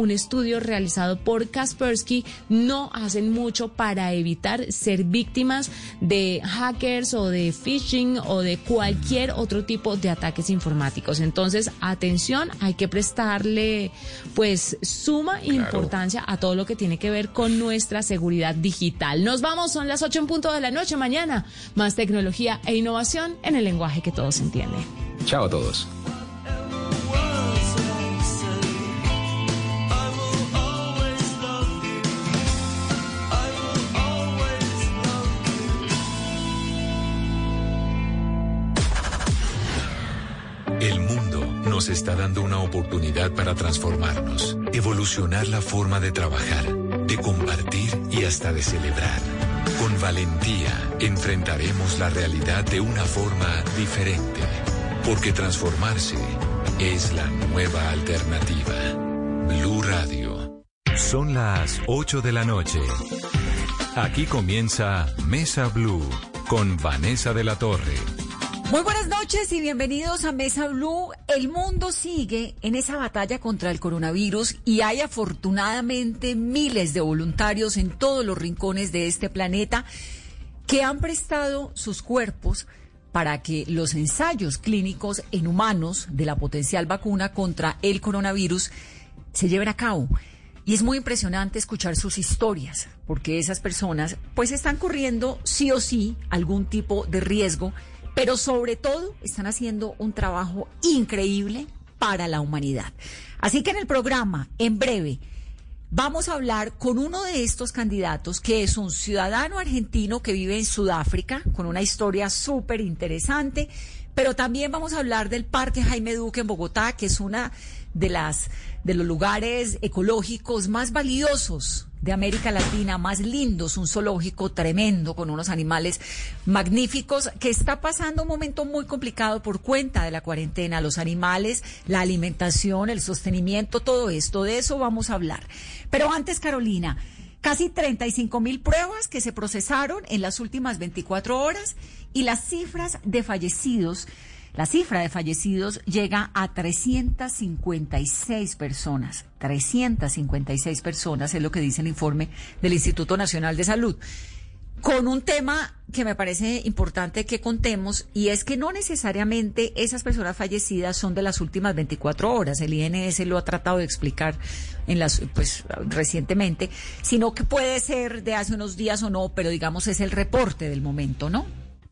un estudio realizado por Kaspersky, no hacen mucho para evitar ser víctimas de hackers o de phishing o de cualquier otro tipo de ataques informáticos. Entonces, atención, hay que prestarle pues suma importancia a todo lo que tiene que ver con nuestra seguridad digital. Nos vamos, son las 8 en punto de la noche mañana. Más tecnología e innovación en el lenguaje que todos entienden. Chao a todos. Está dando una oportunidad para transformarnos, evolucionar la forma de trabajar, de compartir y hasta de celebrar. Con valentía enfrentaremos la realidad de una forma diferente, porque transformarse es la nueva alternativa. Blue Radio. Son las 8 de la noche. Aquí comienza Mesa Blue con Vanessa de la Torre. Muy buenas noches y bienvenidos a Mesa Blue. El mundo sigue en esa batalla contra el coronavirus y hay afortunadamente miles de voluntarios en todos los rincones de este planeta que han prestado sus cuerpos para que los ensayos clínicos en humanos de la potencial vacuna contra el coronavirus se lleven a cabo. Y es muy impresionante escuchar sus historias, porque esas personas pues están corriendo sí o sí algún tipo de riesgo pero sobre todo están haciendo un trabajo increíble para la humanidad. Así que en el programa, en breve, vamos a hablar con uno de estos candidatos, que es un ciudadano argentino que vive en Sudáfrica, con una historia súper interesante, pero también vamos a hablar del Parque Jaime Duque en Bogotá, que es una de las de los lugares ecológicos más valiosos de América Latina, más lindos, un zoológico tremendo con unos animales magníficos que está pasando un momento muy complicado por cuenta de la cuarentena, los animales, la alimentación, el sostenimiento, todo esto, de eso vamos a hablar. Pero antes, Carolina, casi 35 mil pruebas que se procesaron en las últimas 24 horas y las cifras de fallecidos la cifra de fallecidos llega a 356 personas. 356 personas es lo que dice el informe del Instituto Nacional de Salud. Con un tema que me parece importante que contemos y es que no necesariamente esas personas fallecidas son de las últimas 24 horas. El INS lo ha tratado de explicar en las, pues, recientemente, sino que puede ser de hace unos días o no, pero digamos es el reporte del momento, ¿no?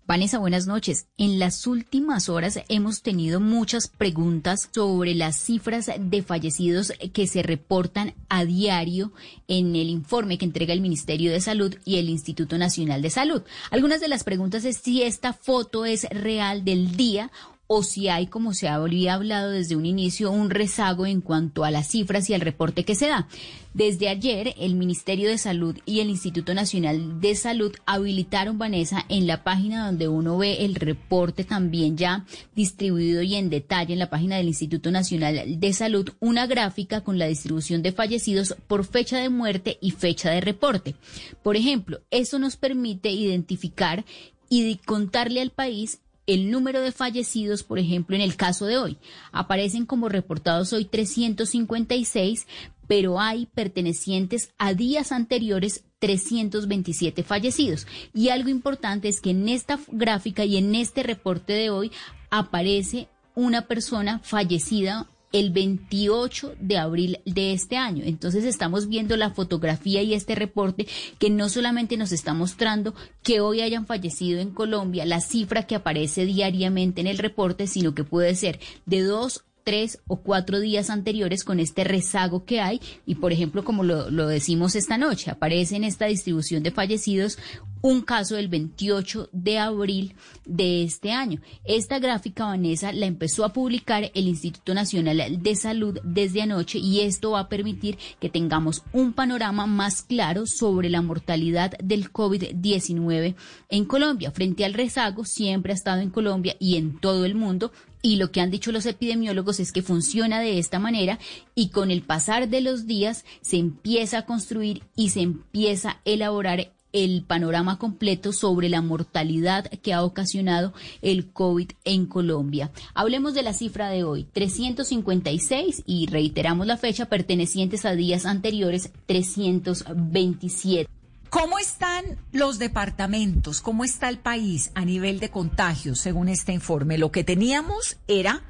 Vanessa, buenas noches. En las últimas horas hemos tenido muchas preguntas sobre las cifras de fallecidos que se reportan a diario en el informe que entrega el Ministerio de Salud y el Instituto Nacional de Salud. Algunas de las preguntas es si esta foto es real del día o si hay, como se había hablado desde un inicio, un rezago en cuanto a las cifras y al reporte que se da. Desde ayer, el Ministerio de Salud y el Instituto Nacional de Salud habilitaron, Vanessa, en la página donde uno ve el reporte también ya distribuido y en detalle en la página del Instituto Nacional de Salud, una gráfica con la distribución de fallecidos por fecha de muerte y fecha de reporte. Por ejemplo, eso nos permite identificar y contarle al país el número de fallecidos, por ejemplo, en el caso de hoy. Aparecen como reportados hoy 356, pero hay pertenecientes a días anteriores 327 fallecidos. Y algo importante es que en esta gráfica y en este reporte de hoy aparece una persona fallecida el 28 de abril de este año. Entonces estamos viendo la fotografía y este reporte que no solamente nos está mostrando que hoy hayan fallecido en Colombia, la cifra que aparece diariamente en el reporte, sino que puede ser de dos tres o cuatro días anteriores con este rezago que hay y por ejemplo como lo, decimos esta noche aparece en esta distribución de fallecidos un caso del 28 de abril de este año. Esta gráfica, Vanessa, la empezó a publicar el Instituto Nacional de Salud desde anoche y esto va a permitir que tengamos un panorama más claro sobre la mortalidad del COVID-19 en Colombia. Frente al rezago, siempre ha estado en Colombia y en todo el mundo y lo que han dicho los epidemiólogos es que funciona de esta manera y con el pasar de los días se empieza a construir y se empieza a elaborar el panorama completo sobre la mortalidad que ha ocasionado el COVID en Colombia. Hablemos de la cifra de hoy, 356 y reiteramos la fecha pertenecientes a días anteriores, 327. ¿Cómo están los departamentos? ¿Cómo está el país a nivel de contagios, según este informe? Lo que teníamos era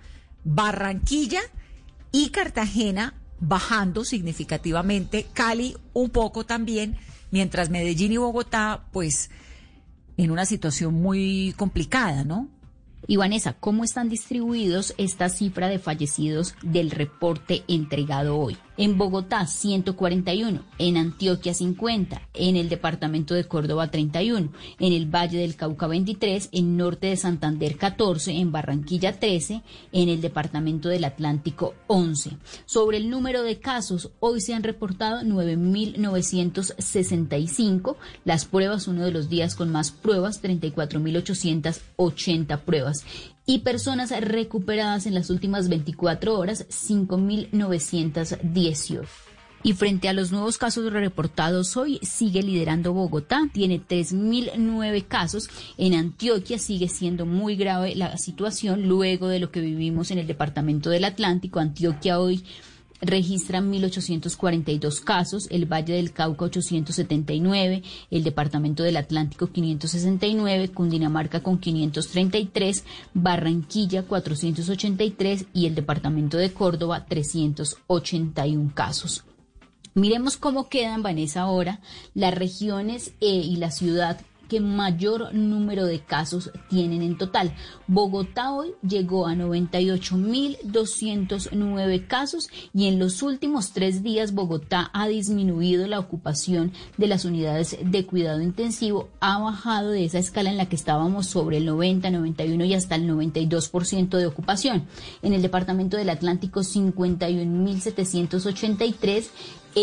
Barranquilla y Cartagena bajando significativamente, Cali un poco también, mientras Medellín y Bogotá, pues, en una situación muy complicada, ¿no? Y Vanessa, ¿cómo están distribuidos esta cifra de fallecidos del reporte entregado hoy? En Bogotá 141, en Antioquia 50, en el departamento de Córdoba 31, en el Valle del Cauca 23, en Norte de Santander 14, en Barranquilla 13, en el departamento del Atlántico 11. Sobre el número de casos, hoy se han reportado 9.965, las pruebas, uno de los días con más pruebas, 34.880 pruebas y personas recuperadas en las últimas 24 horas, 5.918. Y frente a los nuevos casos reportados hoy, sigue liderando Bogotá, tiene 3.009 casos. En Antioquia sigue siendo muy grave la situación luego de lo que vivimos en el departamento del Atlántico. Antioquia hoy registran 1.842 casos, el Valle del Cauca 879, el Departamento del Atlántico 569, Cundinamarca con 533, Barranquilla 483 y el Departamento de Córdoba 381 casos. Miremos cómo quedan, Vanessa, ahora las regiones eh, y la ciudad que mayor número de casos tienen en total. Bogotá hoy llegó a 98.209 casos y en los últimos tres días Bogotá ha disminuido la ocupación de las unidades de cuidado intensivo, ha bajado de esa escala en la que estábamos sobre el 90, 91 y hasta el 92% de ocupación. En el departamento del Atlántico 51.783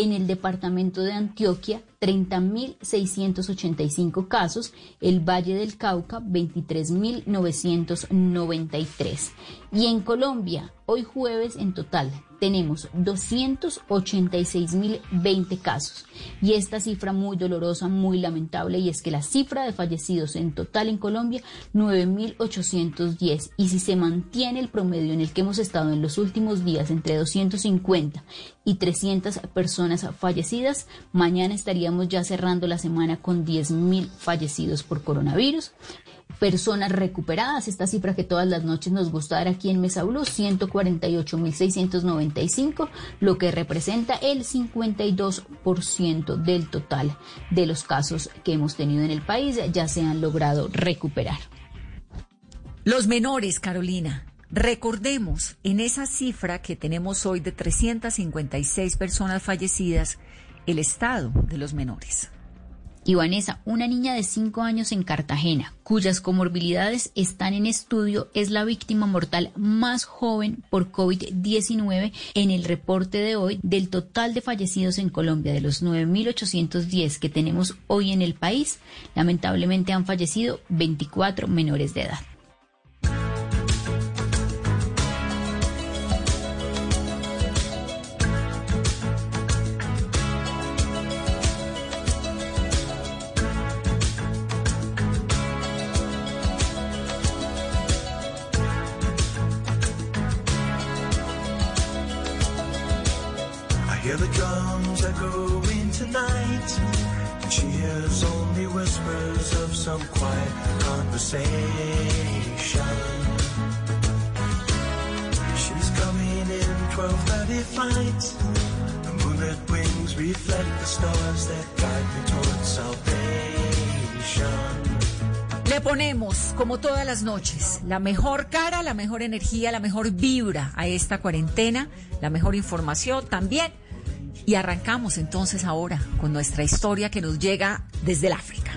en el departamento de Antioquia 30.685 casos, el Valle del Cauca 23.993 y en Colombia hoy jueves en total tenemos 286.020 casos. Y esta cifra muy dolorosa, muy lamentable, y es que la cifra de fallecidos en total en Colombia, 9.810. Y si se mantiene el promedio en el que hemos estado en los últimos días, entre 250 y 300 personas fallecidas, mañana estaríamos ya cerrando la semana con 10.000 fallecidos por coronavirus personas recuperadas, esta cifra que todas las noches nos gusta dar aquí en Mesa Blue, 148.695, lo que representa el 52% del total de los casos que hemos tenido en el país ya se han logrado recuperar. Los menores, Carolina. Recordemos, en esa cifra que tenemos hoy de 356 personas fallecidas, el estado de los menores. Y una niña de 5 años en Cartagena, cuyas comorbilidades están en estudio, es la víctima mortal más joven por COVID-19 en el reporte de hoy del total de fallecidos en Colombia, de los 9.810 que tenemos hoy en el país. Lamentablemente han fallecido 24 menores de edad. La mejor cara, la mejor energía, la mejor vibra a esta cuarentena, la mejor información también. Y arrancamos entonces ahora con nuestra historia que nos llega desde el África.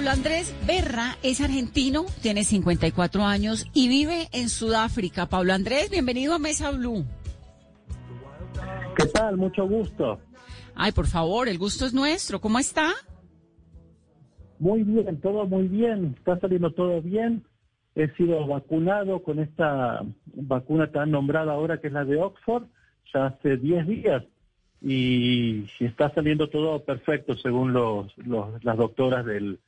Pablo Andrés Berra es argentino, tiene 54 años y vive en Sudáfrica. Pablo Andrés, bienvenido a Mesa Blue. ¿Qué tal? Mucho gusto. Ay, por favor, el gusto es nuestro. ¿Cómo está? Muy bien, todo muy bien. Está saliendo todo bien. He sido vacunado con esta vacuna tan nombrada ahora que es la de Oxford, ya hace 10 días. Y está saliendo todo perfecto según los, las doctoras del,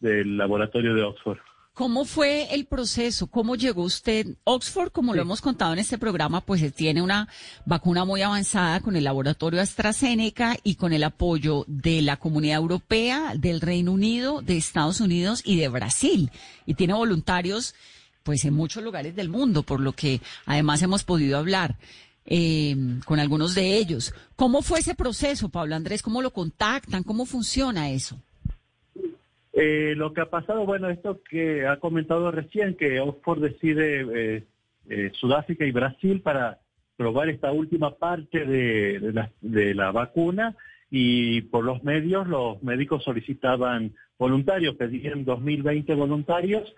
del laboratorio de Oxford. ¿Cómo fue el proceso? ¿Cómo llegó usted? Oxford, como lo hemos contado en este programa, pues tiene una vacuna muy avanzada con el laboratorio AstraZeneca y con el apoyo de la Comunidad Europea, del Reino Unido, de Estados Unidos y de Brasil. Y tiene voluntarios, pues en muchos lugares del mundo, por lo que además hemos podido hablar. Eh, con algunos de ellos. ¿Cómo fue ese proceso, Pablo Andrés? ¿Cómo lo contactan? ¿Cómo funciona eso? Eh, lo que ha pasado, bueno, esto que ha comentado recién, que Oxford decide eh, eh, Sudáfrica y Brasil para probar esta última parte de, la, de la vacuna y por los medios los médicos solicitaban voluntarios, pedían 2020 voluntarios,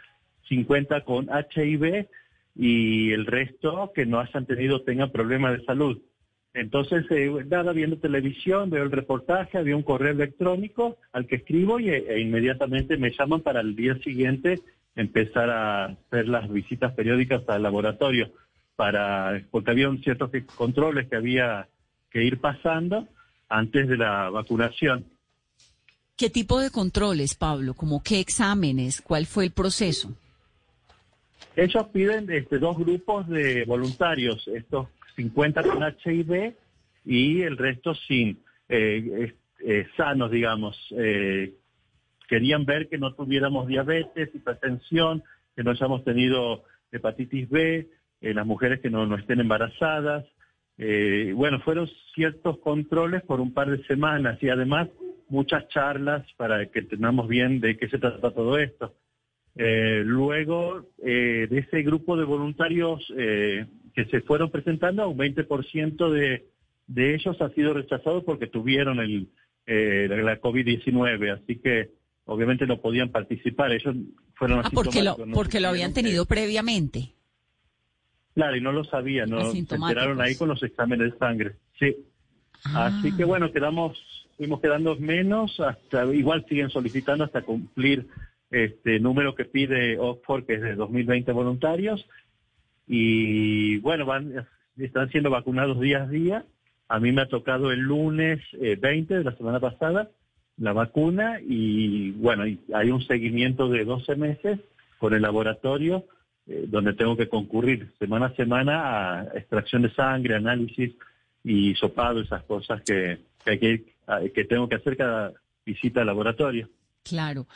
50 con HIV y el resto que no hayan tenido, tengan problemas de salud. Entonces, eh, nada, viendo televisión, veo el reportaje, había un correo electrónico al que escribo y e, inmediatamente me llaman para el día siguiente empezar a hacer las visitas periódicas al laboratorio, para, porque había un ciertos controles que había que ir pasando antes de la vacunación. ¿Qué tipo de controles, Pablo? ¿Como qué exámenes? ¿Cuál fue el proceso? Ellos piden este, dos grupos de voluntarios, estos 50 con HIV y el resto sin, eh, eh, sanos, digamos. Eh, querían ver que no tuviéramos diabetes, hipertensión, que no hayamos tenido hepatitis B, las mujeres que no, estén embarazadas. bueno, fueron ciertos controles por un par de semanas y además muchas charlas para que tengamos bien de qué se trata todo esto. luego de ese grupo de voluntarios que se fueron presentando, un 20% de, de ellos ha sido rechazado porque tuvieron el, eh, la COVID-19, así que obviamente no podían participar. Ellos fueron ah, porque lo, porque lo habían tenido previamente. Claro, y no lo sabían, no se enteraron ahí con los exámenes de sangre. Sí. Así que ah. bueno, quedamos, fuimos quedando menos, hasta igual siguen solicitando hasta cumplir este número que pide Oxford, que es de 2020 voluntarios, y bueno, van, están siendo vacunados día a día. A mí me ha tocado el lunes 20 eh, de la semana pasada la vacuna y bueno, hay un seguimiento de 12 meses con el laboratorio eh, donde tengo que concurrir semana a semana a extracción de sangre, análisis y sopado, esas cosas que, que, que, que tengo que hacer cada visita al laboratorio. Claro.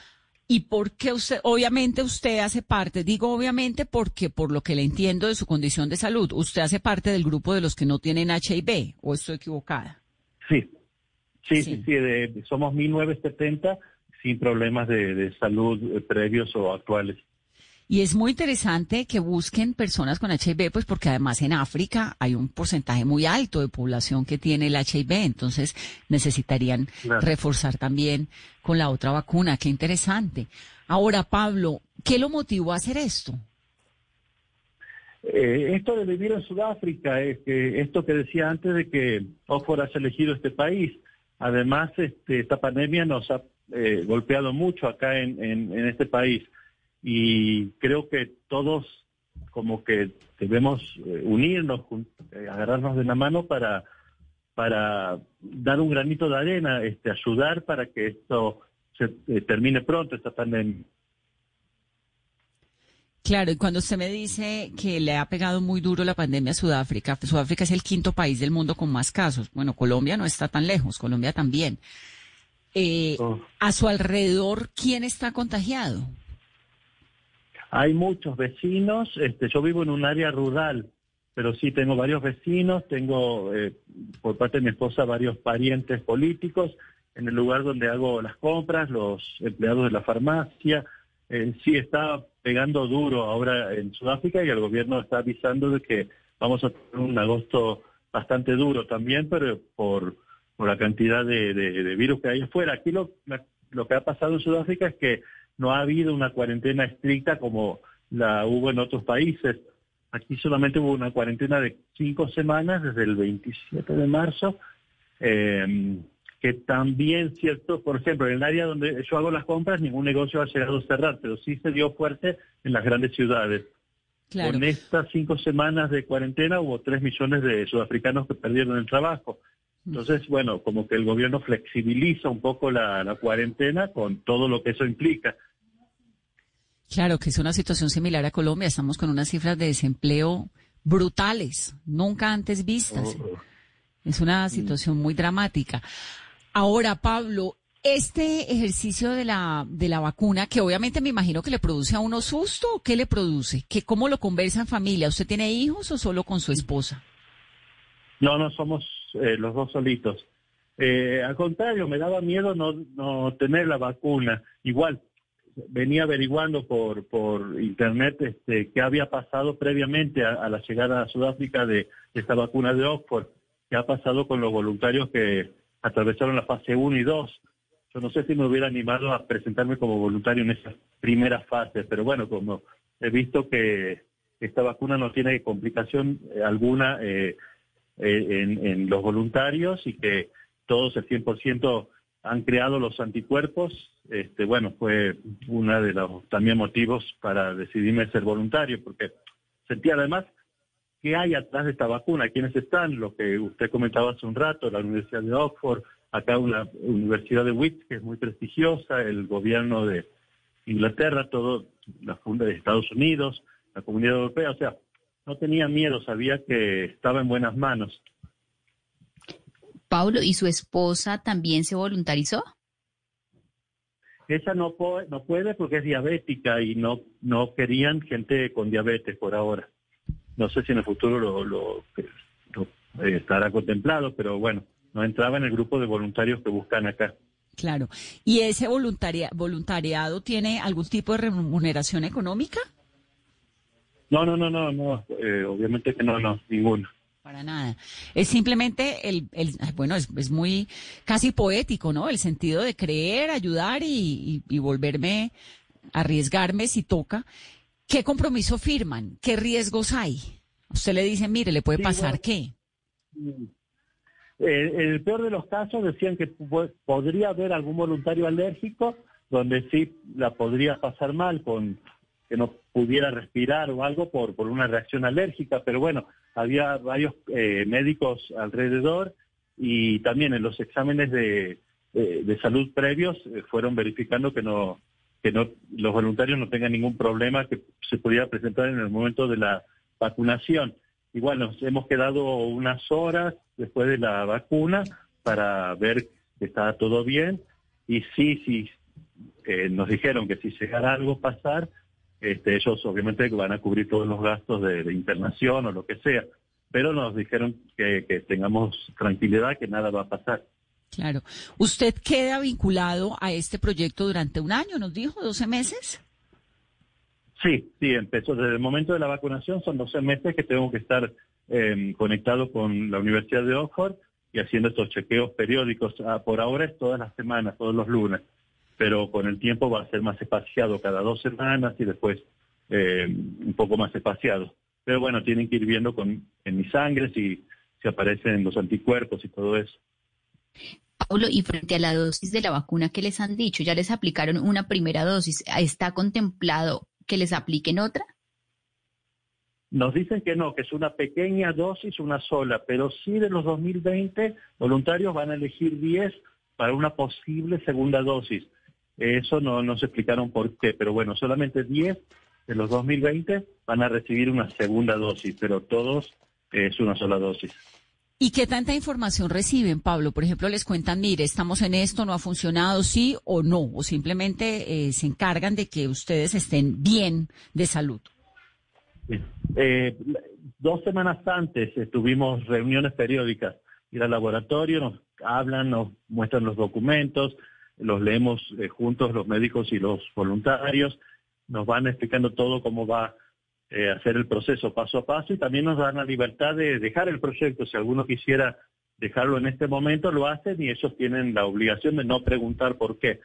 ¿Y por qué usted, obviamente usted hace parte, digo obviamente porque por lo que le entiendo de su condición de salud, usted hace parte del grupo de los que no tienen HIV, o estoy equivocada? Sí, sí, sí, sí, somos 1970 sin problemas de, de salud eh, previos o actuales. Y es muy interesante que busquen personas con HIV, pues porque además en África hay un porcentaje muy alto de población que tiene el HIV, entonces necesitarían reforzar también con la otra vacuna. Qué interesante. Ahora, Pablo, ¿qué lo motivó a hacer esto? Eh, esto de vivir en Sudáfrica, es que esto que decía antes de que Oxford has elegido este país, además este, esta pandemia nos ha eh, golpeado mucho acá en, en este país y creo que todos como que debemos eh, unirnos, eh, agarrarnos de la mano para, para dar un granito de arena, este, ayudar para que esto se eh, termine pronto, esta pandemia. Claro, y cuando usted me dice que le ha pegado muy duro la pandemia a Sudáfrica, Sudáfrica es el quinto país del mundo con más casos. Bueno, Colombia no está tan lejos, Colombia también. Oh. A su alrededor, ¿quién está contagiado? Hay muchos vecinos, este, yo vivo en un área rural, pero sí tengo varios vecinos, tengo eh, por parte de mi esposa varios parientes políticos en el lugar donde hago las compras, los empleados de la farmacia. Eh, sí está pegando duro ahora en Sudáfrica y el gobierno está avisando de que vamos a tener un agosto bastante duro también, pero por, por la cantidad de, de, virus que hay afuera. Aquí lo, lo que ha pasado en Sudáfrica es que no ha habido una cuarentena estricta como la hubo en otros países. Aquí solamente hubo una cuarentena de cinco semanas desde el 27 de marzo, eh, que también, cierto, por ejemplo, en el área donde yo hago las compras, ningún negocio ha llegado a cerrar, pero sí se dio fuerte en las grandes ciudades. En estas cinco semanas de cuarentena hubo tres millones de sudafricanos que perdieron el trabajo. Entonces, bueno, como que el gobierno flexibiliza un poco la, cuarentena con todo lo que eso implica. Claro, que es una situación similar a Colombia. Estamos con unas cifras de desempleo brutales, nunca antes vistas. Oh. Es una situación muy dramática. Ahora, Pablo, este ejercicio de la, de la vacuna, que obviamente me imagino que le produce a uno susto, ¿qué le produce? ¿Qué, ¿Cómo lo conversa en familia? ¿Usted tiene hijos o solo con su esposa? No, no, somos eh, los dos solitos. Eh, al contrario, me daba miedo no, no tener la vacuna. Igual, venía averiguando por, por internet este, qué había pasado previamente a, la llegada a Sudáfrica de, esta vacuna de Oxford, qué ha pasado con los voluntarios que atravesaron la fase 1 y 2. Yo no sé si me hubiera animado a presentarme como voluntario en esa primera fase, pero bueno, como he visto que esta vacuna no tiene complicación eh, alguna eh, eh, en, los voluntarios y que todos el 100% han creado los anticuerpos, este, bueno, fue uno de los también motivos para decidirme ser voluntario, porque sentía además qué hay atrás de esta vacuna, quiénes están, lo que usted comentaba hace un rato, la Universidad de Oxford, acá una Universidad de Wits, que es muy prestigiosa, el gobierno de Inglaterra, todo, la Funda de Estados Unidos, la Comunidad Europea, o sea, no tenía miedo, sabía que estaba en buenas manos. Pablo, ¿y su esposa también se voluntarizó? Ella no, puede, no puede porque es diabética y no, no querían gente con diabetes por ahora. No sé si en el futuro lo, lo, eh, estará contemplado, pero bueno, no entraba en el grupo de voluntarios que buscan acá. Claro. ¿Y ese voluntaria, voluntariado tiene algún tipo de remuneración económica? No, no, no, no, no, eh, obviamente que no, no, ninguno. Para nada. Es simplemente el, el bueno, es, es, muy casi poético, ¿no? El sentido de creer, ayudar y, y, volverme, arriesgarme si toca. ¿Qué compromiso firman? ¿Qué riesgos hay? Usted le dice, mire, ¿le puede pasar qué? En el peor de los casos decían que podría haber algún voluntario alérgico donde sí la podría pasar mal con que no pudiera respirar o algo por, por una reacción alérgica, pero bueno, había varios eh, médicos alrededor y también en los exámenes de, de, salud previos eh, fueron verificando que no que no los voluntarios no tengan ningún problema que se pudiera presentar en el momento de la vacunación. Igual nos hemos quedado unas horas después de la vacuna para ver que está todo bien y sí, sí, eh, nos dijeron que si llegara algo pasar, este, ellos obviamente van a cubrir todos los gastos de, internación o lo que sea, pero nos dijeron que, tengamos tranquilidad, que nada va a pasar. Claro. ¿Usted queda vinculado a este proyecto durante un año, nos dijo, 12 meses? Sí, sí, empezó desde el momento de la vacunación, son 12 meses que tengo que estar em, conectado con la Universidad de Oxford y haciendo estos chequeos periódicos. Ah, por ahora es todas las semanas, todos los lunes pero con el tiempo va a ser más espaciado cada dos semanas y después eh, un poco más espaciado. Pero bueno, tienen que ir viendo con, en mi sangre si, si aparecen los anticuerpos y todo eso. Pablo, y frente a la dosis de la vacuna que les han dicho, ya les aplicaron una primera dosis, ¿está contemplado que les apliquen otra? Nos dicen que no, que es una pequeña dosis, una sola, pero sí de los 2020 voluntarios van a elegir 10 para una posible segunda dosis. Eso no nos explicaron por qué, pero bueno, solamente 10 de los 2020 van a recibir una segunda dosis, pero todos es una sola dosis. ¿Y qué tanta información reciben, Pablo? Por ejemplo, les cuentan, mire, estamos en esto, no ha funcionado, sí o no, o simplemente eh, se encargan de que ustedes estén bien de salud. Eh, dos semanas antes eh, tuvimos reuniones periódicas, ir al laboratorio, nos hablan, nos muestran los documentos, los leemos eh, juntos los médicos y los voluntarios, nos van explicando todo cómo va eh, a hacer el proceso paso a paso y también nos dan la libertad de dejar el proyecto. Si alguno quisiera dejarlo en este momento, lo hacen y ellos tienen la obligación de no preguntar por qué.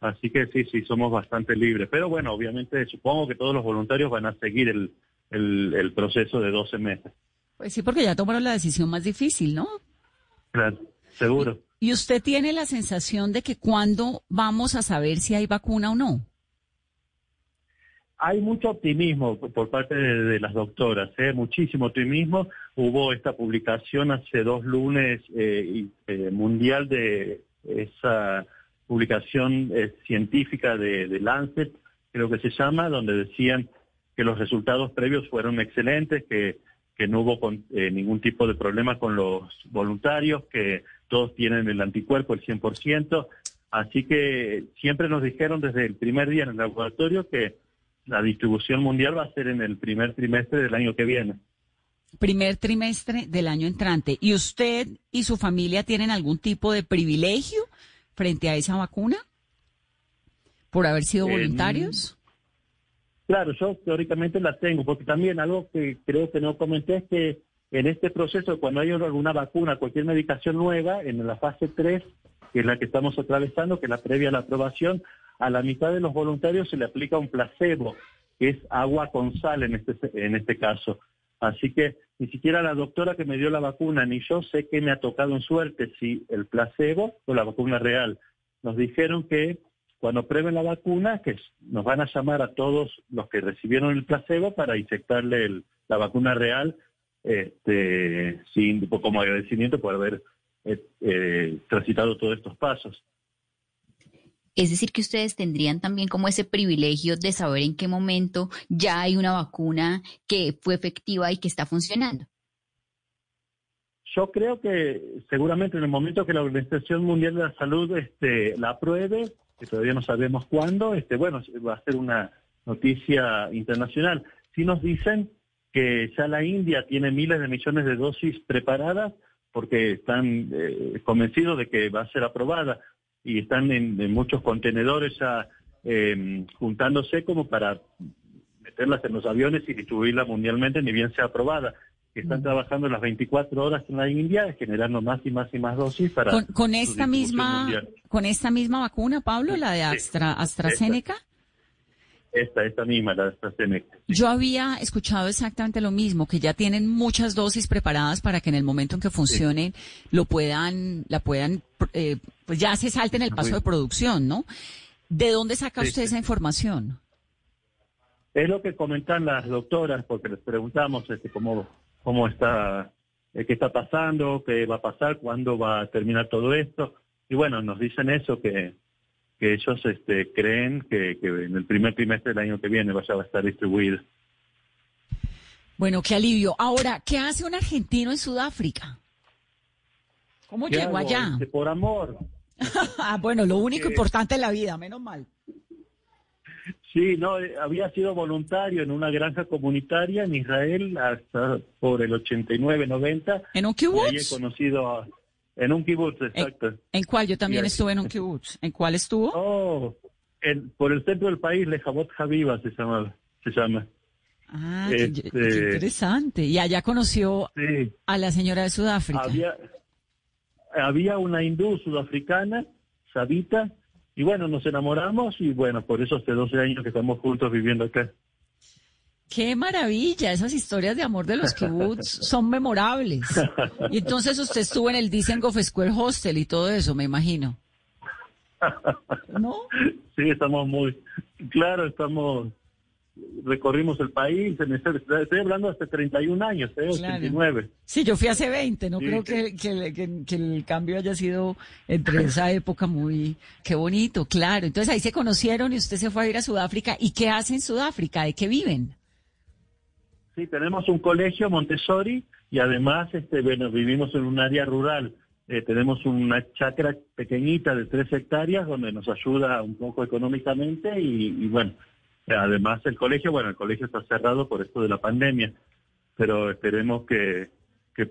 Así que sí, sí, somos bastante libres. Pero bueno, obviamente supongo que todos los voluntarios van a seguir el, el, el proceso de 12 meses. Pues sí, porque ya tomaron la decisión más difícil, ¿no? Claro, seguro. ¿Y usted tiene la sensación de que cuándo vamos a saber si hay vacuna o no? Hay mucho optimismo por parte de, las doctoras, ¿eh? muchísimo optimismo. Hubo esta publicación hace dos lunes eh, eh, mundial de esa publicación eh, científica de, de, Lancet, creo que se llama, donde decían que los resultados previos fueron excelentes, que, que no hubo eh, ningún tipo de problema con los voluntarios, que todos tienen el anticuerpo el 100%. Así que siempre nos dijeron desde el primer día en el laboratorio que la distribución mundial va a ser en el primer trimestre del año que viene. Primer trimestre del año entrante. ¿Y usted y su familia tienen algún tipo de privilegio? frente a esa vacuna por haber sido voluntarios? claro, yo teóricamente la tengo, porque también algo que creo que no comenté es que en este proceso, cuando hay alguna vacuna, cualquier medicación nueva, en la fase 3, que es la que estamos atravesando, que es la previa a la aprobación, a la mitad de los voluntarios se le aplica un placebo, que es agua con sal en este, en este caso. Así que ni siquiera la doctora que me dio la vacuna ni yo sé que me ha tocado en suerte si el placebo o la vacuna real. Nos dijeron que cuando prueben la vacuna, que nos van a llamar a todos los que recibieron el placebo para inyectarle la vacuna real, este, sin, como agradecimiento por haber eh, eh, transitado todos estos pasos. Es decir, que ustedes tendrían también como ese privilegio de saber en qué momento ya hay una vacuna que fue efectiva y que está funcionando. Yo creo que seguramente en el momento que la Organización Mundial de la Salud este, la apruebe, que todavía no sabemos cuándo, este, bueno, va a ser una noticia internacional. Si nos dicen que ya la India tiene miles de millones de dosis preparadas porque están eh, convencidos de que va a ser aprobada y están en, muchos contenedores eh, juntándose como para meterlas en los aviones y distribuirlas mundialmente, ni bien sea aprobada. Están mm. trabajando las 24 horas en la India, generando más y más y más dosis para. Con, esta misma, con esta misma vacuna, Pablo, la de Astra, AstraZeneca. Esta, esta misma, la de AstraZeneca. Yo había escuchado exactamente lo mismo, que ya tienen muchas dosis preparadas para que en el momento en que funcione lo puedan, la puedan eh, pues ya se salta en el paso de producción, ¿no? ¿De dónde saca usted esa información? Es lo que comentan las doctoras, porque les preguntamos este, cómo, cómo está, eh, qué está pasando, qué va a pasar, cuándo va a terminar todo esto. Y bueno, nos dicen eso, que, que ellos este, creen que, que en el primer trimestre del año que viene vaya a estar distribuido. Bueno, qué alivio. Ahora, ¿qué hace un argentino en Sudáfrica? ¿Cómo llegó allá? Este, por amor. ah, bueno, lo único importante en la vida, menos mal. Sí, no, eh, había sido voluntario en una granja comunitaria en Israel hasta por el 89, 90. ¿En un kibutz? he conocido en un kibutz, exacto. ¿En, cuál? Yo también estuve en un kibutz. ¿En cuál estuvo? Oh, por el centro del país, Lejabot Habiba se llama. Se llama. Ah, qué, este, interesante. Y allá conoció a la señora de Sudáfrica. Había, había una hindú sudafricana, Sabita, y bueno, nos enamoramos y bueno, por eso hace 12 años que estamos juntos viviendo acá. Qué maravilla, esas historias de amor de los kibbutz son memorables. Y entonces usted estuvo en el Dizengoff Square Hostel y todo eso, me imagino. ¿No? Sí, estamos muy, claro, estamos recorrimos el país, en estoy hablando hace 31 años, ¿eh? 89. Sí, yo fui hace 20, no creo que, que, el cambio haya sido entre esa época muy, qué bonito, claro. Entonces ahí se conocieron y usted se fue a ir a Sudáfrica. ¿Y qué hace en Sudáfrica? ¿De qué viven? Sí, tenemos un colegio Montessori y además, este, bueno, vivimos en un área rural. Eh, tenemos una chacra pequeñita de tres hectáreas donde nos ayuda un poco económicamente y bueno, Además, el colegio, bueno, el colegio está cerrado por esto de la pandemia, pero esperemos que,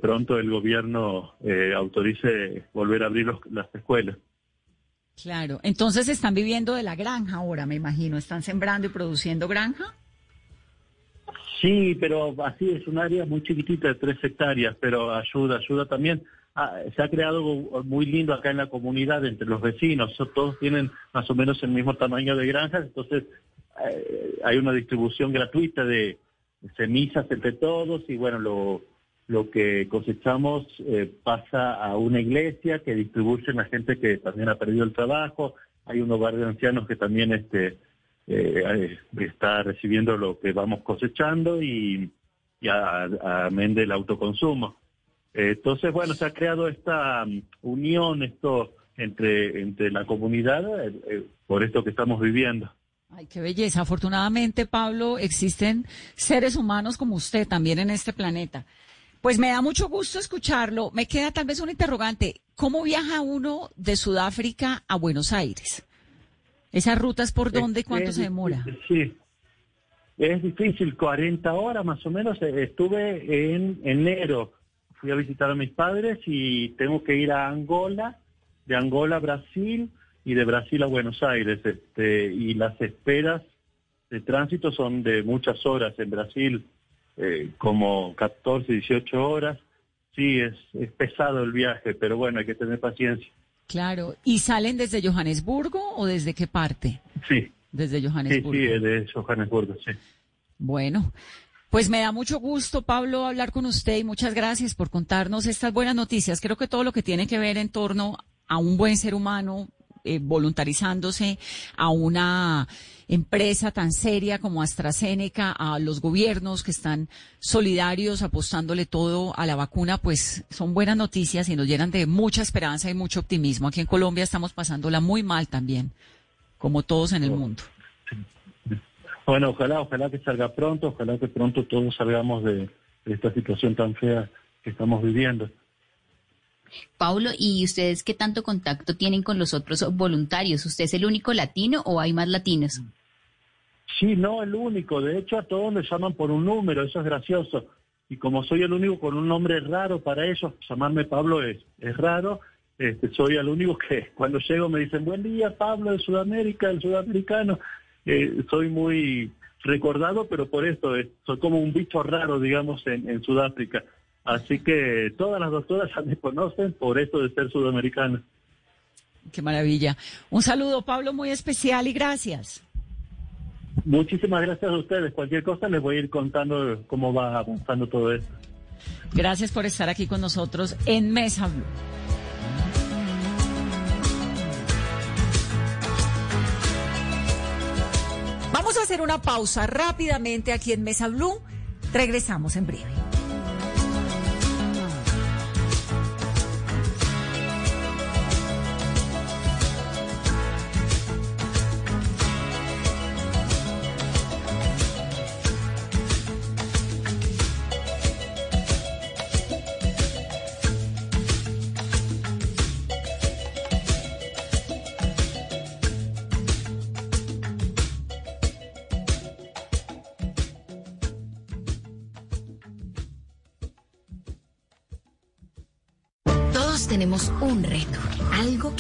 pronto el gobierno eh, autorice volver a abrir las escuelas. Claro, entonces están viviendo de la granja ahora, me imagino. ¿Están sembrando y produciendo granja? Sí, pero así es un área muy chiquitita de tres hectáreas, pero ayuda, ayuda también. Ah, se ha creado algo muy lindo acá en la comunidad entre los vecinos. Todos tienen más o menos el mismo tamaño de granjas, entonces eh, hay una distribución gratuita de semillas entre todos y bueno, lo, que cosechamos eh, pasa a una iglesia que distribuye a gente que también ha perdido el trabajo. Hay un hogar de ancianos que también este, eh, está recibiendo lo que vamos cosechando y, y amén del autoconsumo. entonces, bueno, se ha creado esta um, unión esto entre, entre la comunidad por esto que estamos viviendo. Ay, qué belleza. Afortunadamente, Pablo, existen seres humanos como usted también en este planeta. Pues me da mucho gusto escucharlo. Me queda tal vez un interrogante. ¿Cómo viaja uno de Sudáfrica a Buenos Aires? ¿Esas rutas por dónde? ¿Cuánto se demora? Sí, es difícil, 40 horas más o menos. Estuve en enero, fui a visitar a mis padres y tengo que ir a Angola, de Angola a Brasil, y de Brasil a Buenos Aires. Este, y las esperas de tránsito son de muchas horas. En Brasil, eh, como 14, 18 horas. Sí, es, es pesado el viaje, pero bueno, hay que tener paciencia. Claro. ¿Y salen desde Johannesburgo o desde qué parte? Sí. Desde Johannesburgo. Sí, sí, de Johannesburgo, sí. Bueno, pues me da mucho gusto, Pablo, hablar con usted y muchas gracias por contarnos estas buenas noticias. Creo que todo lo que tiene que ver en torno a un buen ser humano, eh, voluntarizándose a una empresa tan seria como AstraZeneca, a los gobiernos que están solidarios apostándole todo a la vacuna, pues son buenas noticias y nos llenan de mucha esperanza y mucho optimismo. Aquí en Colombia estamos pasándola muy mal también, como todos en el mundo. Bueno, ojalá, ojalá que salga pronto, ojalá que pronto todos salgamos de esta situación tan fea que estamos viviendo. Paulo, ¿y ustedes qué tanto contacto tienen con los otros voluntarios? ¿Usted es el único latino o hay más latinos? Sí, no, el único. De hecho, a todos les llaman por un número, eso es gracioso. Y como soy el único con un nombre raro para ellos, llamarme Pablo es, es raro. Este, soy el único que cuando llego me dicen, buen día Pablo de Sudamérica, el sudamericano. Eh, soy muy recordado, pero por esto, soy como un bicho raro, digamos, en Sudáfrica. Así que todas las doctoras ya me conocen por esto de ser sudamericana. Qué maravilla. Un saludo, Pablo, muy especial y gracias. Muchísimas gracias a ustedes. Cualquier cosa les voy a ir contando cómo va avanzando todo esto. Gracias por estar aquí con nosotros en Mesa Blue. Vamos a hacer una pausa rápidamente aquí en Mesa Blue. Regresamos en breve.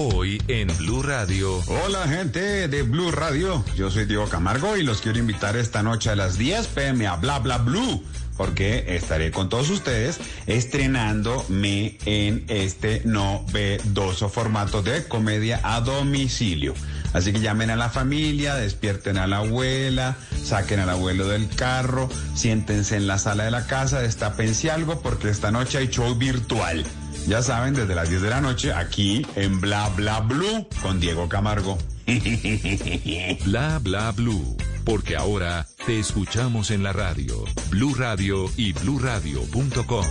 Hoy en Blue Radio. Hola gente de Blue Radio, yo soy Diego Camargo y los quiero invitar esta noche a las 10 pm a Bla Bla Blue porque estaré con todos ustedes estrenándome en este novedoso formato de comedia a domicilio. Así que llamen a la familia, despierten a la abuela, saquen al abuelo del carro, siéntense en la sala de la casa, destapense algo porque esta noche hay show virtual. Ya saben, desde las 10 de la noche, aquí en Bla Bla Blue con Diego Camargo. Bla Bla Blue, porque ahora te escuchamos en la radio, Blue Radio y bluradio.com.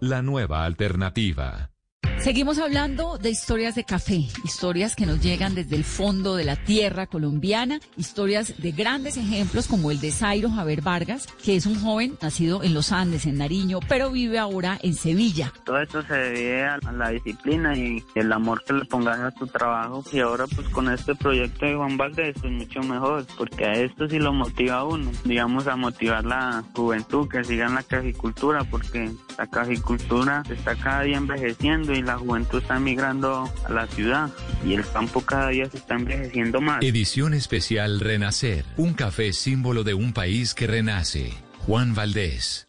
La nueva alternativa. Seguimos hablando de historias de café, historias que nos llegan desde el fondo de la tierra colombiana, historias de grandes ejemplos como el de Zairo Javier Vargas, que es un joven nacido en los Andes, en Nariño, pero vive ahora en Sevilla. Todo esto se debe a la disciplina y el amor que le pongas a tu trabajo y ahora pues con este proyecto de Juan Valdez es mucho mejor porque a esto sí lo motiva a uno, digamos a motivar la juventud que siga en la cajicultura porque la cajicultura está cada día envejeciendo y la juventud está migrando a la ciudad y el campo cada día se está envejeciendo más. Edición especial Renacer, un café símbolo de un país que renace. Juan Valdés.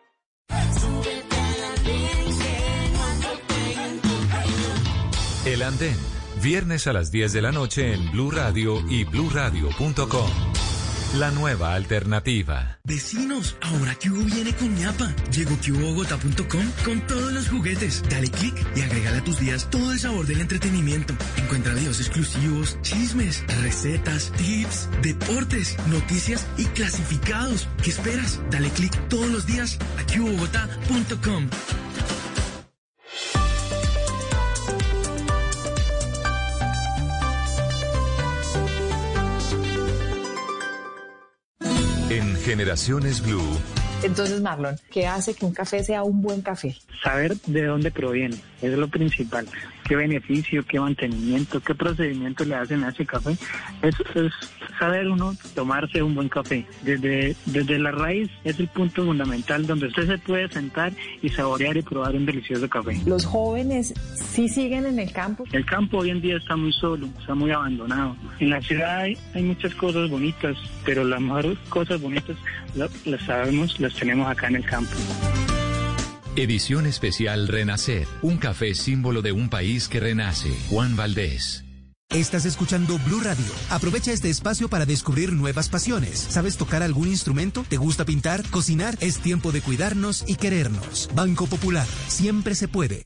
El Andén, viernes a las 10 de la noche en Blue Radio y bluradio.com. La nueva alternativa. Vecinos, ahora que viene con ñapa. Llegó QBogotá.com con todos los juguetes. Dale click y agrégale a tus días todo el sabor del entretenimiento. Encuentra videos exclusivos, chismes, recetas, tips, deportes, noticias y clasificados. ¿Qué esperas? Dale click todos los días a QBogotá.com. Generaciones Blue. Entonces, Marlon, ¿qué hace que un café sea un buen café? Saber de dónde proviene, es lo principal. ¿Qué beneficio, qué mantenimiento, qué procedimiento le hacen a ese café? Eso es saber uno tomarse un buen café. Desde, desde la raíz es el punto fundamental donde usted se puede sentar y saborear y probar un delicioso café. ¿Los jóvenes sí siguen en el campo? El campo hoy en día está muy solo, está muy abandonado. En la ciudad hay, hay muchas cosas bonitas, pero las mejores cosas bonitas las, las sabemos, las tenemos acá en el campo. Edición especial Renacer, un café símbolo de un país que renace. Juan Valdés. Estás escuchando Blue Radio. Aprovecha este espacio para descubrir nuevas pasiones. ¿Sabes tocar algún instrumento? ¿Te gusta pintar? ¿Cocinar? Es tiempo de cuidarnos y querernos. Banco Popular. Siempre se puede.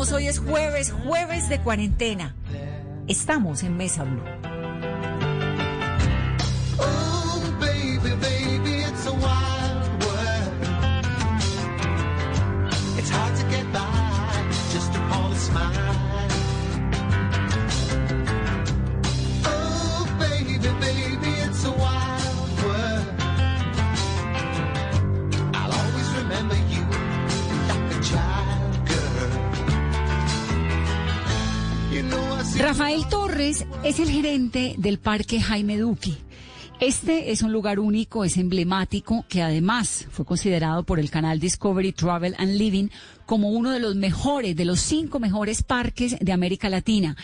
Hoy es jueves, jueves de cuarentena. Estamos en Mesa Blue. Es el gerente del Parque Jaime Duque. Este es un lugar único, es emblemático, que además fue considerado por el canal Discovery Travel and Living como uno de los mejores, de los cinco mejores parques de América Latina.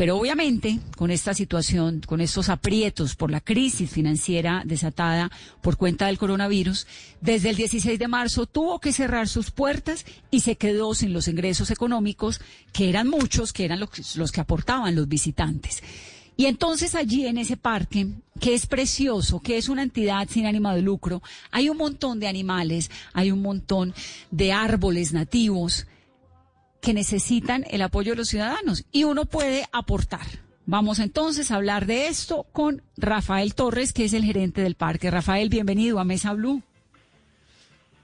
Pero obviamente, con esta situación, con estos aprietos por la crisis financiera desatada por cuenta del coronavirus, desde el 16 de marzo tuvo que cerrar sus puertas y se quedó sin los ingresos económicos, que eran muchos, que eran los, los que aportaban los visitantes. Y entonces allí en ese parque, que es precioso, que es una entidad sin ánimo de lucro, hay un montón de animales, hay un montón de árboles nativos que necesitan el apoyo de los ciudadanos y uno puede aportar. Vamos entonces a hablar de esto con Rafael Torres, que es el gerente del parque. Rafael, bienvenido a Mesa Blue.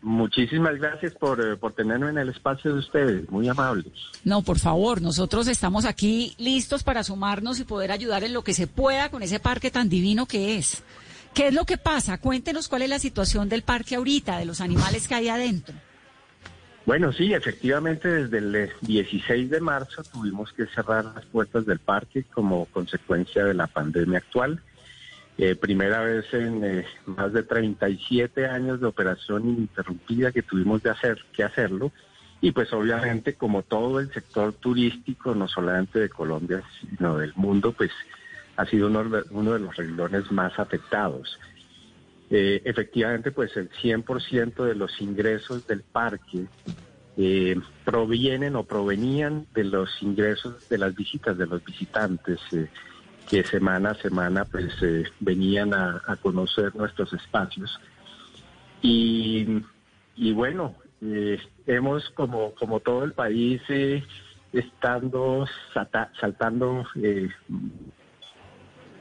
Muchísimas gracias por, eh, por tenerme en el espacio de ustedes, muy amables. No, por favor, nosotros estamos aquí listos para sumarnos y poder ayudar en lo que se pueda con ese parque tan divino que es. ¿Qué es lo que pasa? Cuéntenos cuál es la situación del parque ahorita, de los animales que hay adentro. Bueno, sí, efectivamente desde el 16 de marzo tuvimos que cerrar las puertas del parque como consecuencia de la pandemia actual. Eh, primera vez en eh, más de 37 años de operación ininterrumpida que tuvimos de hacer, que hacerlo. Y pues obviamente como todo el sector turístico, no solamente de Colombia, sino del mundo, pues ha sido uno, uno de los renglones más afectados. Eh, efectivamente, pues el 100% de los ingresos del parque eh, provienen o provenían de los ingresos de las visitas de los visitantes. Eh, que semana a semana pues venían a, conocer nuestros espacios. Y, bueno, eh, hemos como, como todo el país estando saltando,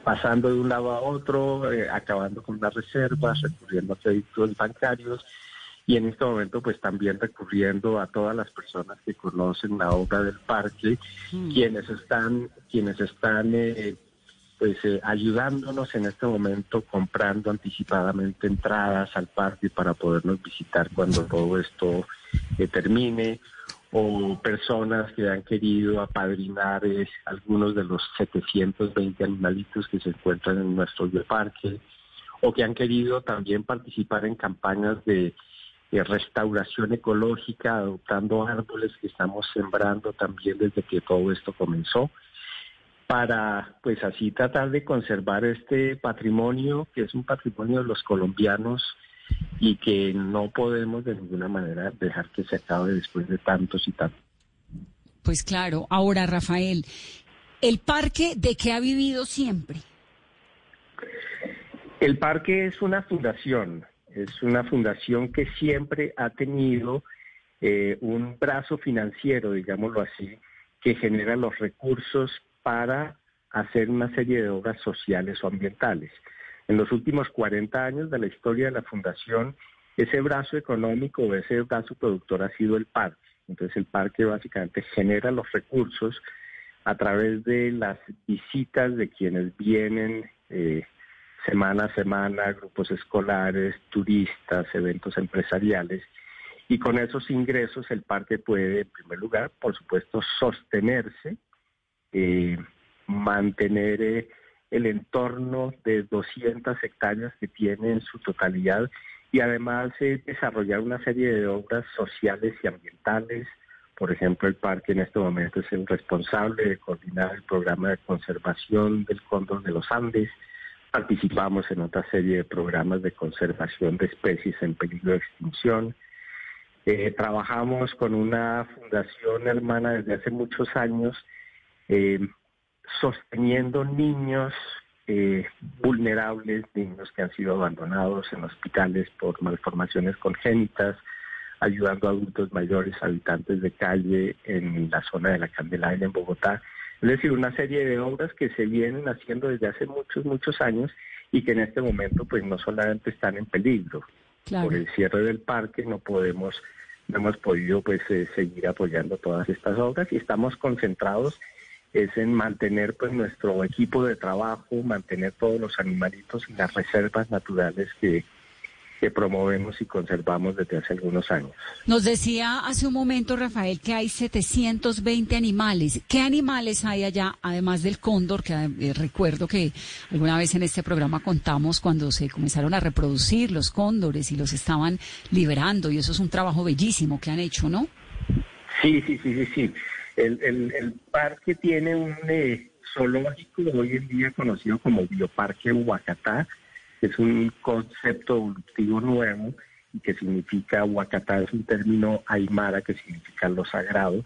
pasando de un lado a otro, acabando con las reservas, recurriendo a créditos bancarios y en este momento pues también recurriendo a todas las personas que conocen la obra del parque, mm. quienes están quienes están pues eh, ayudándonos en este momento comprando anticipadamente entradas al parque para podernos visitar cuando todo esto eh, termine o personas que han querido apadrinar eh, algunos de los 720 animalitos que se encuentran en nuestro parque o que han querido también participar en campañas de restauración ecológica, adoptando árboles que estamos sembrando también desde que todo esto comenzó para pues así tratar de conservar este patrimonio que es un patrimonio de los colombianos y que no podemos de ninguna manera dejar que se acabe después de tantos y tantos. Pues claro, ahora Rafael, ¿el parque de qué ha vivido siempre? El parque es una fundación, es una fundación que siempre ha tenido eh, un brazo financiero, digámoslo así, que genera los recursos para hacer una serie de obras sociales o ambientales. En los últimos 40 años de la historia de la Fundación, ese brazo económico, ese brazo productor ha sido el parque. Entonces el parque básicamente genera los recursos a través de las visitas de quienes vienen eh, semana a semana, grupos escolares, turistas, eventos empresariales. Y con esos ingresos el parque puede, en primer lugar, por supuesto, sostenerse eh, mantener eh, el entorno de 200 hectáreas que tiene en su totalidad y además eh, desarrollar una serie de obras sociales y ambientales. Por ejemplo, el parque en este momento es el responsable de coordinar el programa de conservación del cóndor de los Andes. Participamos en otra serie de programas de conservación de especies en peligro de extinción. trabajamos con una fundación hermana desde hace muchos años eh, sosteniendo niños eh, vulnerables, niños que han sido abandonados en hospitales por malformaciones congénitas, ayudando a adultos mayores, habitantes de calle en la zona de la Candelaria en Bogotá. Es decir, una serie de obras que se vienen haciendo desde hace muchos, muchos años y que en este momento pues no solamente están en peligro. Por el cierre del parque no podemos, no hemos podido pues eh, seguir apoyando todas estas obras y estamos concentrados es en mantener pues nuestro equipo de trabajo, mantener todos los animalitos y las reservas naturales que, que promovemos y conservamos desde hace algunos años. Nos decía hace un momento, Rafael, que hay 720 animales. ¿Qué animales hay allá, además del cóndor, que eh, recuerdo que alguna vez en este programa contamos cuando se comenzaron a reproducir los cóndores y los estaban liberando, y eso es un trabajo bellísimo que han hecho, ¿no? Sí, sí, sí, sí, sí. El, parque tiene un eh, zoológico hoy en día conocido como Bioparque Huacatá, que es un concepto evolutivo nuevo y que significa Huacatá, es un término aymara que significa lo sagrado.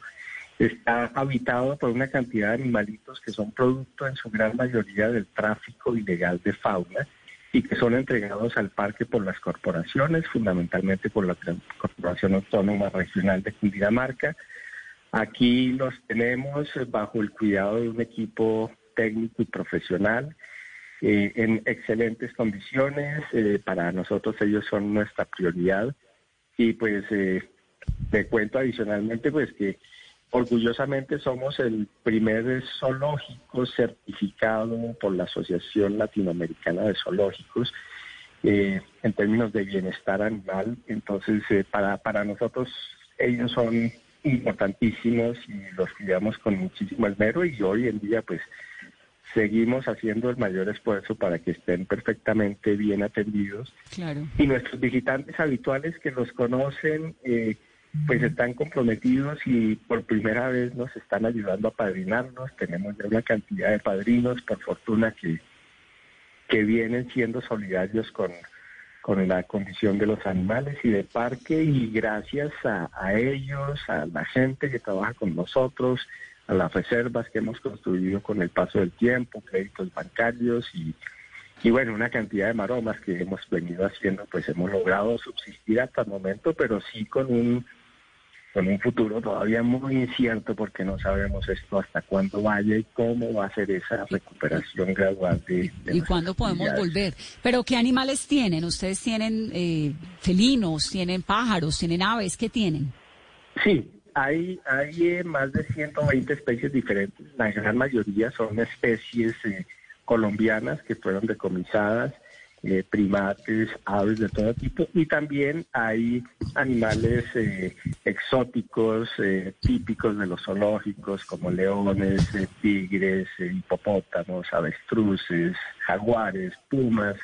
está habitado por una cantidad de animalitos que son producto en su gran mayoría del tráfico ilegal de fauna y que son entregados al parque por las corporaciones, fundamentalmente por la Corporación Autónoma Regional de Cundinamarca. Aquí los tenemos bajo el cuidado de un equipo técnico y profesional eh, en excelentes condiciones. Eh, para nosotros ellos son nuestra prioridad. Y pues eh, te cuento adicionalmente pues que orgullosamente somos el primer zoológico certificado por la Asociación Latinoamericana de Zoológicos en términos de bienestar animal. Entonces, para, para nosotros ellos son importantísimos y los cuidamos con muchísimo esmero y hoy en día pues seguimos haciendo el mayor esfuerzo para que estén perfectamente bien atendidos. Claro. Y nuestros visitantes habituales que los conocen, eh, pues están comprometidos y por primera vez nos están ayudando a padrinarnos. Tenemos ya una cantidad de padrinos, por fortuna, que, que vienen siendo solidarios con, con la condición de los animales y de parque y gracias a, a ellos, a la gente que trabaja con nosotros, a las reservas que hemos construido con el paso del tiempo, créditos bancarios y, y bueno, una cantidad de maromas que hemos venido haciendo, pues hemos logrado subsistir hasta el momento, pero sí con un con un futuro todavía muy incierto porque no sabemos esto hasta cuándo vaya y cómo va a ser esa recuperación gradual de... ¿Y cuándo podemos volver? Pero ¿qué animales tienen? ¿Ustedes tienen eh, felinos, tienen pájaros, tienen aves? ¿Qué tienen? Sí, hay, hay eh, más de 120 especies diferentes. La gran mayoría son especies eh, colombianas que fueron decomisadas, eh, primates, aves de todo tipo. Y también hay animales exóticos, típicos de los zoológicos, como leones, tigres, hipopótamos, avestruces, jaguares, pumas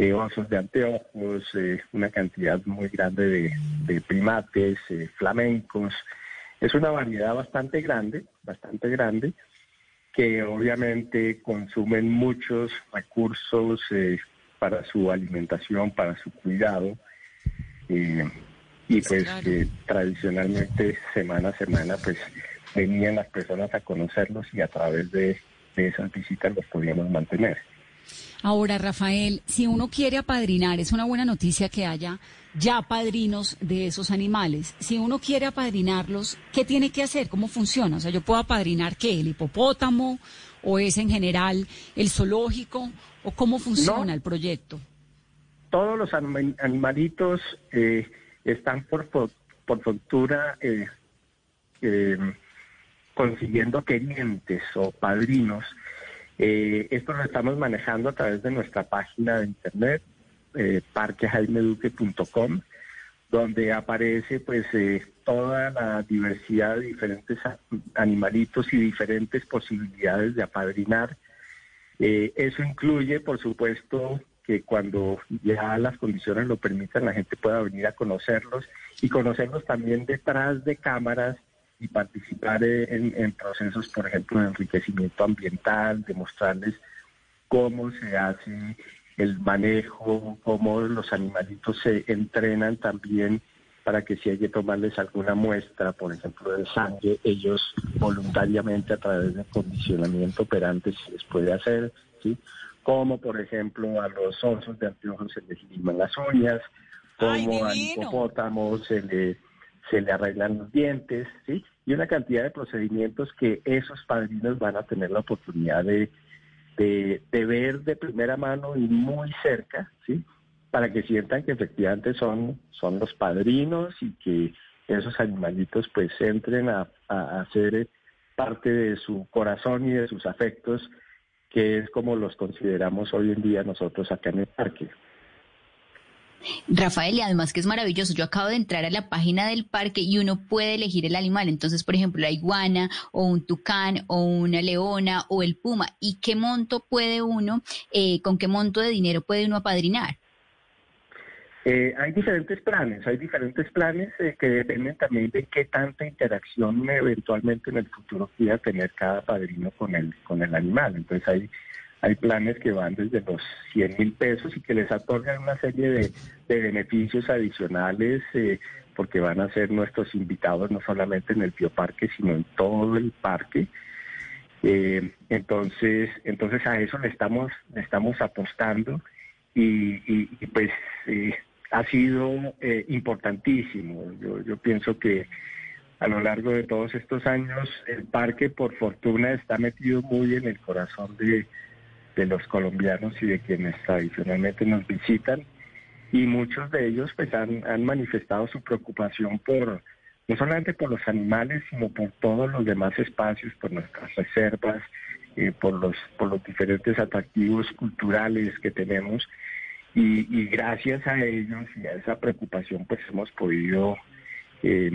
eh, osos de anteojos, eh, una cantidad muy grande de, primates, eh, flamencos. Es una variedad bastante grande, bastante grande, que obviamente consumen muchos recursos para su alimentación, para su cuidado. y pues tradicionalmente semana a semana pues venían las personas a conocerlos y a través de, de esas visitas los podíamos mantener. Ahora, Rafael, si uno quiere apadrinar, es una buena noticia que haya ya padrinos de esos animales. Si uno quiere apadrinarlos, ¿qué tiene que hacer? ¿Cómo funciona? O sea, yo puedo apadrinar qué, el hipopótamo o es en general el zoológico o cómo funciona el proyecto. Todos los animalitos eh, están por, por, fortuna eh, eh, consiguiendo querientes o padrinos eh, esto lo estamos manejando a través de nuestra página de internet, eh, parquejaimeduque.com, donde aparece pues eh, toda la diversidad de diferentes animalitos y diferentes posibilidades de apadrinar. Eh, eso incluye, por supuesto, que cuando ya las condiciones lo permitan, la gente pueda venir a conocerlos y conocerlos también detrás de cámaras y participar en, procesos, por ejemplo, de enriquecimiento ambiental, demostrarles cómo se hace el manejo, cómo los animalitos se entrenan también para que si hay que tomarles alguna muestra, por ejemplo, de sangre, ellos voluntariamente a través de condicionamiento operante se les puede hacer, ¿sí? Como, por ejemplo, a los osos de anteojos se les liman las uñas, como al hipopótamo se le se le arreglan los dientes, ¿sí? Y una cantidad de procedimientos que esos padrinos van a tener la oportunidad de, de, ver de primera mano y muy cerca, ¿sí? Para que sientan que efectivamente son, son los padrinos y que esos animalitos pues entren a, a, ser parte de su corazón y de sus afectos, que es como los consideramos hoy en día nosotros acá en el parque. Rafael, y además que es maravilloso, yo acabo de entrar a la página del parque y uno puede elegir el animal, entonces, por ejemplo, la iguana o un tucán o una leona o el puma, ¿y qué monto puede uno, eh, con qué monto de dinero puede uno apadrinar? Eh, hay diferentes planes, hay diferentes planes eh, que dependen también de qué tanta interacción eventualmente en el futuro quiera tener cada padrino con el, con el animal. Entonces hay hay planes que van desde los 100 mil pesos y que les otorgan una serie de, beneficios adicionales, eh, porque van a ser nuestros invitados no solamente en el bioparque, sino en todo el parque. Eh, entonces, entonces a eso le estamos, le estamos apostando y, y- pues eh, ha sido importantísimo. Yo, yo pienso que a lo largo de todos estos años el parque, por fortuna, está metido muy en el corazón de, de los colombianos y de quienes tradicionalmente nos visitan. Y muchos de ellos pues han, han manifestado su preocupación por no solamente por los animales sino por todos los demás espacios por nuestras reservas eh, por los por los diferentes atractivos culturales que tenemos. Y, y gracias a ellos y a esa preocupación pues hemos podido eh,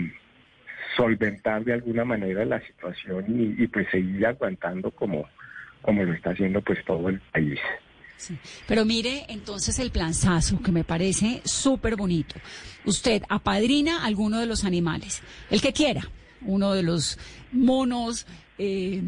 solventar de alguna manera la situación y, y, pues seguir aguantando como como lo está haciendo pues todo el país. Pero mire entonces el planzazo que me parece súper bonito. Usted apadrina alguno de los animales, el que quiera, uno de los monos, eh,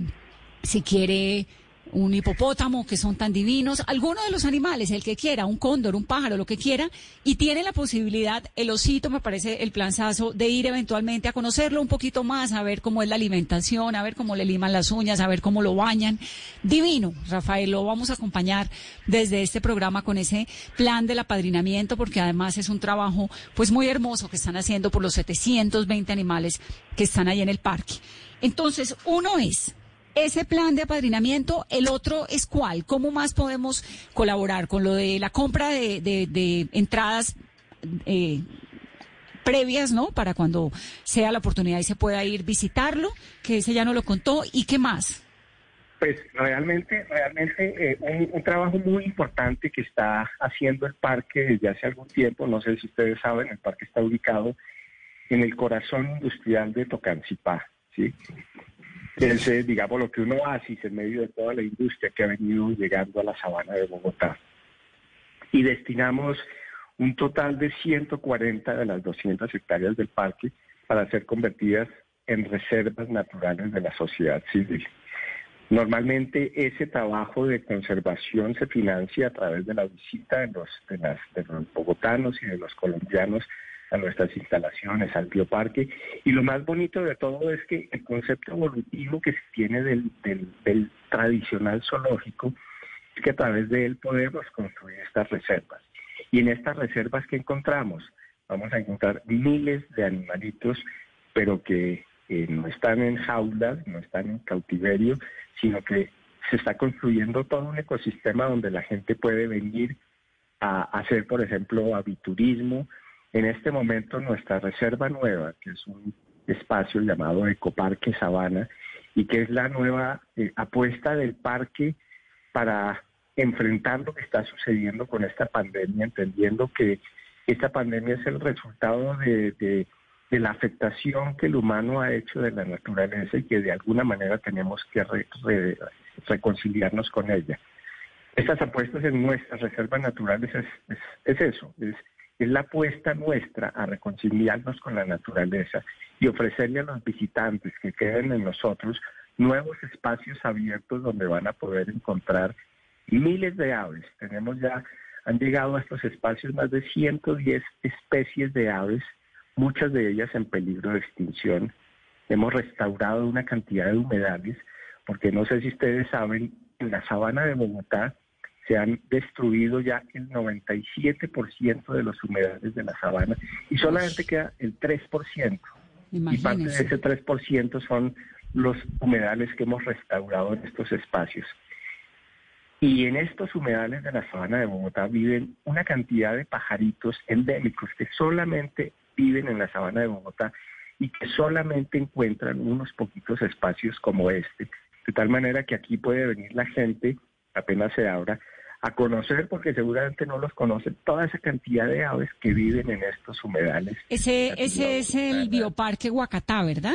si quiere un hipopótamo, que son tan divinos, alguno de los animales, el que quiera, un cóndor, un pájaro, lo que quiera, y tiene la posibilidad, el osito me parece el planzazo, de ir eventualmente a conocerlo un poquito más, a ver cómo es la alimentación, a ver cómo le liman las uñas, a ver cómo lo bañan. Divino, Rafael, lo vamos a acompañar desde este programa con ese plan del apadrinamiento, porque además es un trabajo pues muy hermoso que están haciendo por los 720 animales que están ahí en el parque. Entonces, uno es ese plan de apadrinamiento, el otro es cuál, cómo más podemos colaborar con lo de la compra de, de- entradas eh, previas, ¿no? Para cuando sea la oportunidad y se pueda ir visitarlo, que ese ya no lo contó, y qué más. Pues realmente, realmente eh, un, un trabajo muy importante que está haciendo el parque desde hace algún tiempo, no sé si ustedes saben, el parque está ubicado en el corazón industrial de Tocancipá, ¿sí? Es, digamos, lo que uno hace en medio de toda la industria que ha venido llegando a la sabana de Bogotá. Y destinamos un total de 140 de las 200 hectáreas del parque para ser convertidas en reservas naturales de la sociedad civil. Normalmente ese trabajo de conservación se financia a través de la visita de los, de los bogotanos y de los colombianos a nuestras instalaciones, al bioparque. Y lo más bonito de todo es que el concepto evolutivo que se tiene del, del, del tradicional zoológico es que a través de él podemos construir estas reservas. Y en estas reservas que encontramos, vamos a encontrar miles de animalitos, pero que eh, no están en jaulas, no están en cautiverio, sino que se está construyendo todo un ecosistema donde la gente puede venir a hacer, por ejemplo, aviturismo. En este momento nuestra reserva nueva, que es un espacio llamado Ecoparque Sabana, y que es la nueva eh, apuesta del parque para enfrentar lo que está sucediendo con esta pandemia, entendiendo que esta pandemia es el resultado de, la afectación que el humano ha hecho de la naturaleza y que de alguna manera tenemos que re- re- reconciliarnos con ella. Estas apuestas en nuestras reservas naturales es, es- es eso, es, es la apuesta nuestra a reconciliarnos con la naturaleza y ofrecerle a los visitantes que queden en nosotros nuevos espacios abiertos donde van a poder encontrar miles de aves. Tenemos ya, han llegado a estos espacios más de 110 especies de aves, muchas de ellas en peligro de extinción. Hemos restaurado una cantidad de humedales, porque no sé si ustedes saben, en la sabana de Bogotá se han destruido ya el 97% de los humedales de la sabana y solamente queda el 3%. Y parte de ese 3% son los humedales que hemos restaurado en estos espacios. Y en estos humedales de la sabana de Bogotá viven una cantidad de pajaritos endémicos que solamente viven en la sabana de Bogotá y que solamente encuentran unos poquitos espacios como este. De tal manera que aquí puede venir la gente, apenas se abra, a conocer, porque seguramente no los conocen, toda esa cantidad de aves que viven en estos humedales. Ese, ese es el bioparque Huacatá, ¿verdad?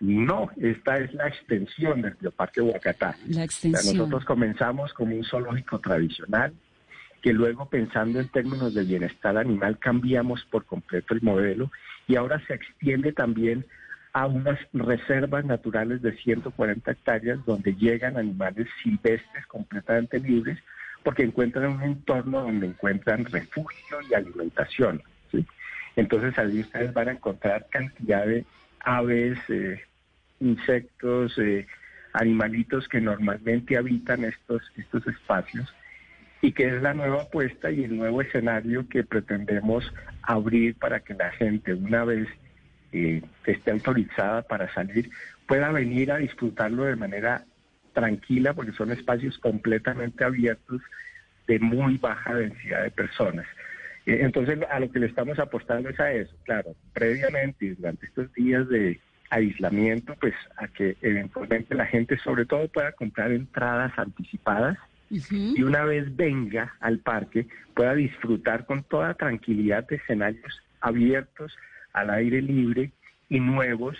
No, esta es la extensión del Bioparque Huacatá. La O sea, extensión. nosotros comenzamos como un zoológico tradicional, que luego pensando en términos de bienestar animal cambiamos por completo el modelo y ahora se extiende también a unas reservas naturales de 140 hectáreas donde llegan animales silvestres completamente libres porque encuentran un entorno donde encuentran refugio y alimentación. Entonces allí ustedes van a encontrar cantidad de aves, eh, insectos, eh, animalitos que normalmente habitan estos, estos espacios y que es la nueva apuesta y el nuevo escenario que pretendemos abrir para que la gente una vez eh, esté autorizada para salir pueda venir a disfrutarlo de manera tranquila porque son espacios completamente abiertos de muy baja densidad de personas. Eh, entonces a lo que le estamos apostando es a eso, claro, previamente durante estos días de aislamiento, pues a que eventualmente la gente sobre todo pueda comprar entradas anticipadas y una vez venga al parque pueda disfrutar con toda tranquilidad de escenarios abiertos al aire libre y nuevos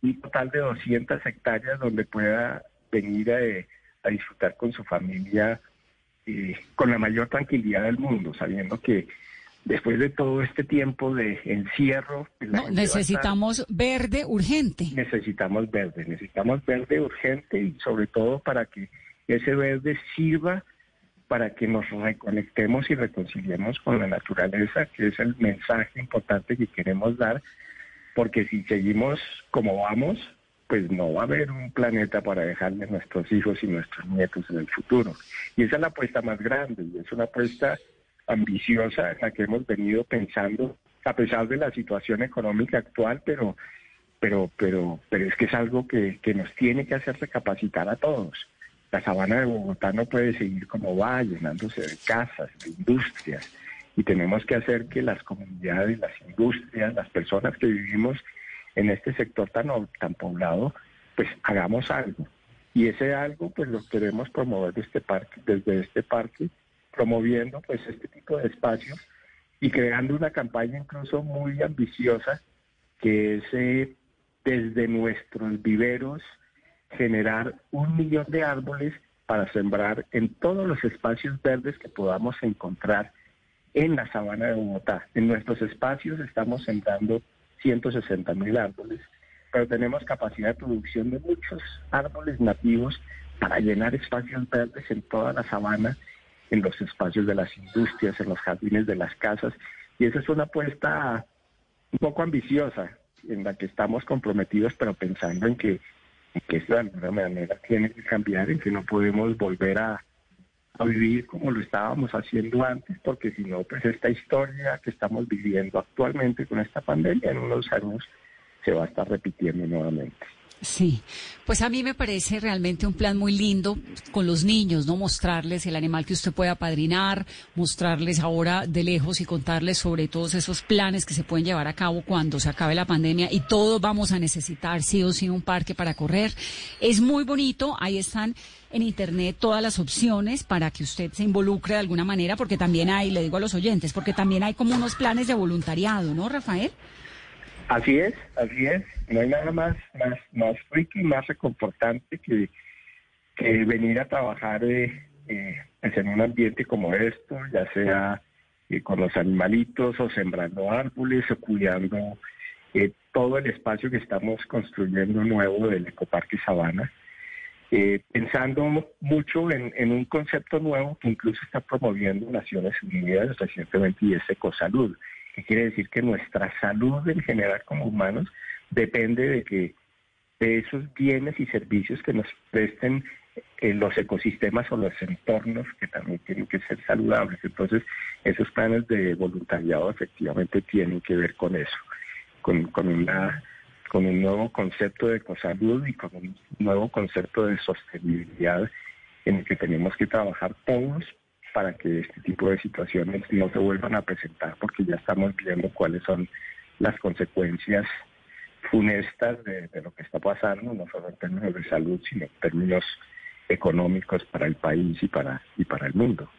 y total de 200 hectáreas donde pueda venir a, disfrutar con su familia eh, con la mayor tranquilidad del mundo, sabiendo que después de todo este tiempo de encierro... necesitamos verde urgente. Necesitamos verde, necesitamos verde urgente y sobre todo para que ese verde sirva para que nos reconectemos y reconciliemos con la naturaleza, que es el mensaje importante que queremos dar, porque si seguimos como vamos, pues no va a haber un planeta para dejarle a nuestros hijos y nuestros nietos en el futuro. Y esa es la apuesta más grande, y es una apuesta ambiciosa en la que hemos venido pensando, a pesar de la situación económica actual, pero, pero, pero, pero es que es algo que, que nos tiene que hacer recapacitar a todos la sabana de Bogotá no puede seguir como va, llenándose de casas, de industrias, y tenemos que hacer que las comunidades, las industrias, las personas que vivimos en este sector tan, poblado, pues hagamos algo. Y ese algo, pues lo queremos promover desde este parque, desde este parque, promoviendo pues este tipo de espacios y creando una campaña incluso muy ambiciosa que es eh, desde nuestros viveros, generar un millón de árboles para sembrar en todos los espacios verdes que podamos encontrar en la sabana de Bogotá. En nuestros espacios estamos sembrando 160 mil árboles, pero tenemos capacidad de producción de muchos árboles nativos para llenar espacios verdes en toda la sabana, en los espacios de las industrias, en los jardines de las casas. Y esa es una apuesta un poco ambiciosa en la que estamos comprometidos, pero pensando en que que esto de alguna manera tiene que cambiar, en que no podemos volver a, a vivir como lo estábamos haciendo antes, porque si no, pues esta historia que estamos viviendo actualmente con esta pandemia en unos años se va a estar repitiendo nuevamente. Sí, pues a mí me parece realmente un plan muy lindo con los niños, ¿no? Mostrarles el animal que usted puede apadrinar, mostrarles ahora de lejos y contarles sobre todos esos planes que se pueden llevar a cabo cuando se acabe la pandemia y todos vamos a necesitar sí o sí un parque para correr. Es muy bonito, ahí están en internet todas las opciones para que usted se involucre de alguna manera, porque también hay, le digo a los oyentes, porque también hay como unos planes de voluntariado, ¿no, Rafael? Así es, así es. No hay nada más, más, más rico y más reconfortante que, que venir a trabajar eh, eh, en un ambiente como esto, ya sea eh, con los animalitos o sembrando árboles o cuidando eh, todo el espacio que estamos construyendo nuevo del Ecoparque Sabana. pensando mucho en, en, un concepto nuevo que incluso está promoviendo Naciones Unidas recientemente y es Ecosalud que quiere decir que nuestra salud en general como humanos depende de que de esos bienes y servicios que nos presten en eh, los ecosistemas o los entornos que también tienen que ser saludables. Entonces, esos planes de voluntariado efectivamente tienen que ver con eso, con un nuevo concepto de ecosalud y con un nuevo concepto de sostenibilidad en el que tenemos que trabajar todos para que este tipo de situaciones no se vuelvan a presentar, porque ya estamos viendo cuáles son las consecuencias funestas de, lo que está pasando, no solo en términos de salud, sino en términos económicos para el país y para, y para el mundo.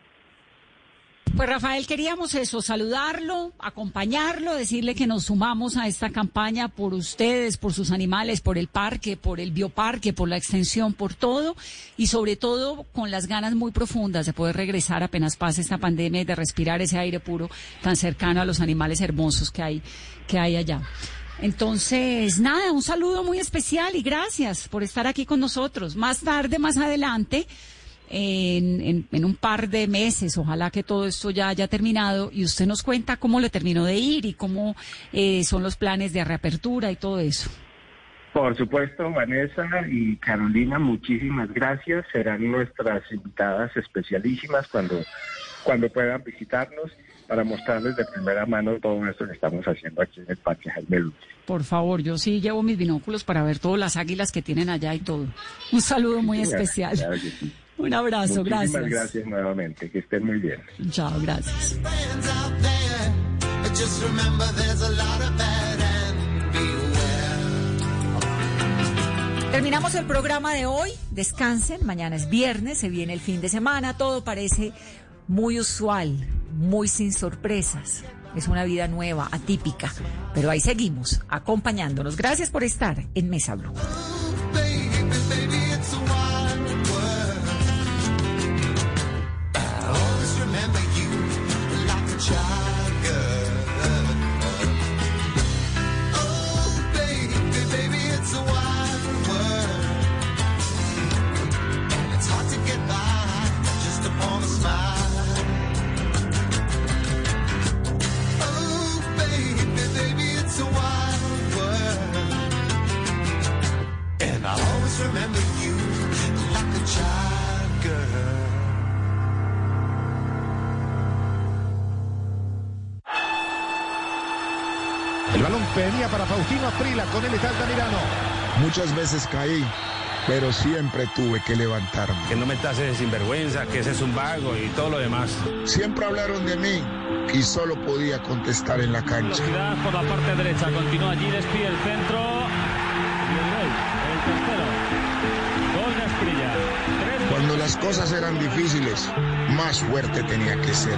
Pues Rafael, queríamos eso, saludarlo, acompañarlo, decirle que nos sumamos a esta campaña por ustedes, por sus animales, por el parque, por el bioparque, por la extensión, por todo y sobre todo con las ganas muy profundas de poder regresar apenas pase esta pandemia y de respirar ese aire puro tan cercano a los animales hermosos que hay, que hay allá. Entonces, nada, un saludo muy especial y gracias por estar aquí con nosotros. Más tarde, más adelante, en, en, un par de meses. Ojalá que todo esto ya haya terminado y usted nos cuenta cómo le terminó de ir y cómo eh, son los planes de reapertura y todo eso. Por supuesto, Vanessa y Carolina, muchísimas gracias. Serán nuestras invitadas especialísimas cuando, cuando puedan visitarnos para mostrarles de primera mano todo esto que estamos haciendo aquí en el Parque Jaime Por favor, yo sí llevo mis binóculos para ver todas las águilas que tienen allá y todo. Un saludo muy especial. Un abrazo, Muchísimas gracias. gracias nuevamente, que estén muy bien. Chao, gracias. Terminamos el programa de hoy. Descansen. Mañana es viernes, se viene el fin de semana. Todo parece muy usual, muy sin sorpresas. Es una vida nueva, atípica. Pero ahí seguimos, acompañándonos. Gracias por estar en Mesa Blue. Faustino Aprila, con él está Altamirano. Muchas veces caí, pero siempre tuve que levantarme. Que no me tases de sinvergüenza, que ese es un vago y todo lo demás. Siempre hablaron de mí y solo podía contestar en la cancha. Velocidad por la parte derecha, continúa allí, despide el centro. Y el gol, el tercero. Gol de. Cuando las cosas eran difíciles, más fuerte tenía que ser.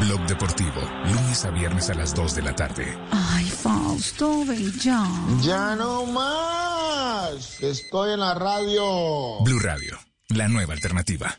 Blog Deportivo, lunes a viernes a las 2 de la tarde. Ay, Fausto, ven ya. Ya no más. Estoy en la radio. Blue Radio, la nueva alternativa.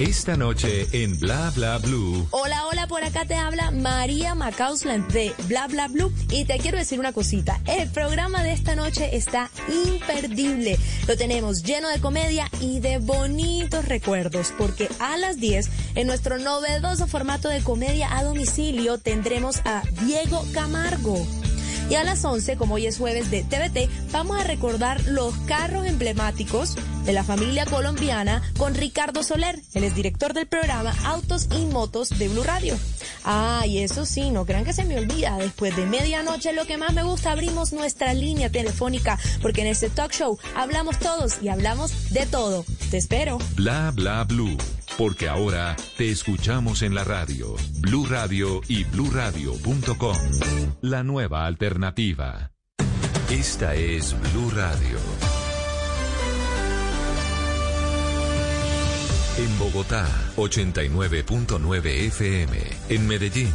Esta noche en Bla Bla Blue. Hola, hola, por acá te habla María Macausland de Bla Bla Blue y te quiero decir una cosita. El programa de esta noche está imperdible. Lo tenemos lleno de comedia y de bonitos recuerdos porque a las 10 en nuestro novedoso formato de comedia a domicilio tendremos a Diego Camargo. Y a las 11, como hoy es jueves de TVT, vamos a recordar los carros emblemáticos de la familia colombiana con Ricardo Soler, el exdirector del programa Autos y Motos de Blue Radio. Ah, y eso sí, no crean que se me olvida, después de medianoche lo que más me gusta, abrimos nuestra línea telefónica, porque en este talk show hablamos todos y hablamos de todo. Te espero. Bla Bla Blue. Porque ahora te escuchamos en la radio, Blue Radio y bluradio.com. La nueva alternativa. Esta es Blue Radio. En Bogotá, 89.9 FM. En Medellín,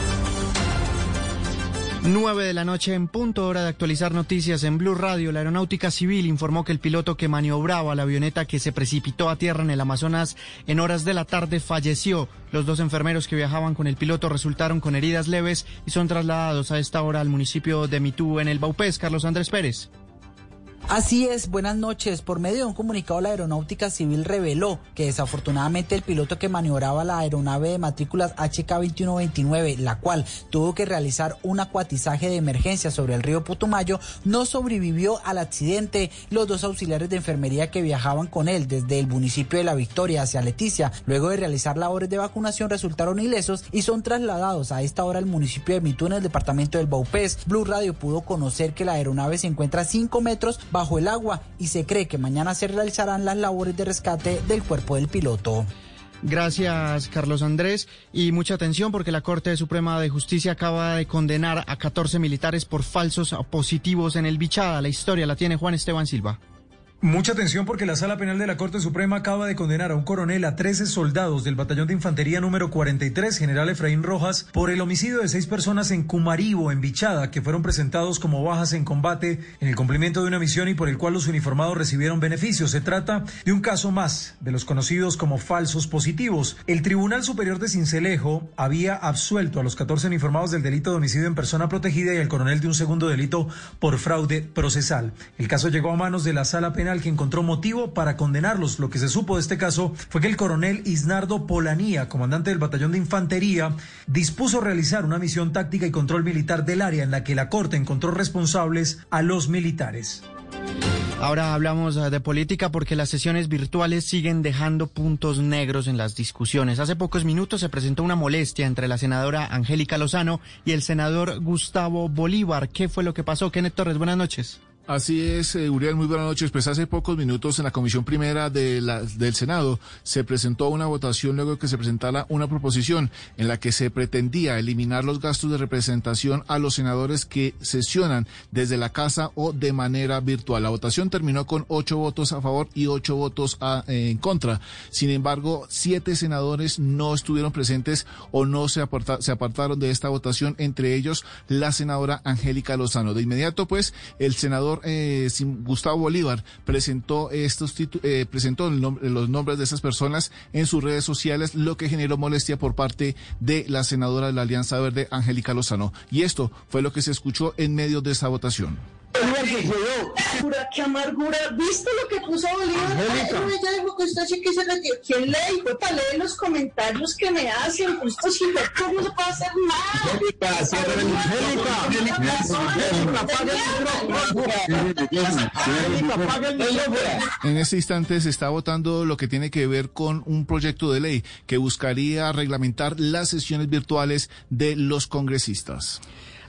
9 de la noche en punto, hora de actualizar noticias en Blue Radio. La Aeronáutica Civil informó que el piloto que maniobraba la avioneta que se precipitó a tierra en el Amazonas en horas de la tarde falleció. Los dos enfermeros que viajaban con el piloto resultaron con heridas leves y son trasladados a esta hora al municipio de Mitú en el Baupés. Carlos Andrés Pérez. Así es, buenas noches. Por medio de un comunicado, la Aeronáutica Civil reveló que desafortunadamente el piloto que maniobraba la aeronave de matrículas HK2129, la cual tuvo que realizar un acuatizaje de emergencia sobre el río Putumayo, no sobrevivió al accidente. Los dos auxiliares de enfermería que viajaban con él desde el municipio de La Victoria hacia Leticia, luego de realizar labores de vacunación, resultaron ilesos y son trasladados a esta hora al municipio de Mitú en el departamento del Baupés. Blue Radio pudo conocer que la aeronave se encuentra a 5 metros bajo el agua y se cree que mañana se realizarán las labores de rescate del cuerpo del piloto. Gracias, Carlos Andrés. Y mucha atención porque la Corte Suprema de Justicia acaba de condenar a 14 militares por falsos positivos en el Bichada. La historia la tiene Juan Esteban Silva. Mucha atención porque la Sala Penal de la Corte Suprema acaba de condenar a un coronel a 13 soldados del Batallón de Infantería número 43, general Efraín Rojas, por el homicidio de seis personas en Cumaribo, en Bichada, que fueron presentados como bajas en combate en el cumplimiento de una misión y por el cual los uniformados recibieron beneficios. Se trata de un caso más de los conocidos como falsos positivos. El Tribunal Superior de Cincelejo había absuelto a los 14 uniformados del delito de homicidio en persona protegida y al coronel de un segundo delito por fraude procesal. El caso llegó a manos de la Sala Penal que encontró motivo para condenarlos. Lo que se supo de este caso fue que el coronel Isnardo Polanía, comandante del batallón de infantería, dispuso realizar una misión táctica y control militar del área en la que la Corte encontró responsables a los militares. Ahora hablamos de política porque las sesiones virtuales siguen dejando puntos negros en las discusiones. Hace pocos minutos se presentó una molestia entre la senadora Angélica Lozano y el senador Gustavo Bolívar. ¿Qué fue lo que pasó? Kenneth Torres, buenas noches. Así es, eh, Uriel, muy buenas noches. Pues hace pocos minutos en la Comisión Primera de la, del Senado se presentó una votación luego de que se presentara una proposición en la que se pretendía eliminar los gastos de representación a los senadores que sesionan desde la casa o de manera virtual. La votación terminó con ocho votos a favor y ocho votos eh, en contra. Sin embargo, siete senadores no estuvieron presentes o no se, se apartaron de esta votación, entre ellos la senadora Angélica Lozano. De inmediato, pues, el senador eh, Gustavo Bolívar presentó estos eh, presentó los nombres de esas personas en sus redes sociales, lo que generó molestia por parte de la senadora de la Alianza Verde, Angélica Lozano. Y esto fue lo que se escuchó en medio de esa votación. Bolívar, qué amargura. ¿Viste lo que puso Bolívar? Ella dijo que usted sí que se retiró. ¿Quién le dijo para leer los comentarios que me hacen? Justo si no, no se puede hacer nada. En este instante se está votando lo que tiene que ver con un proyecto de ley que buscaría reglamentar las sesiones virtuales de los congresistas.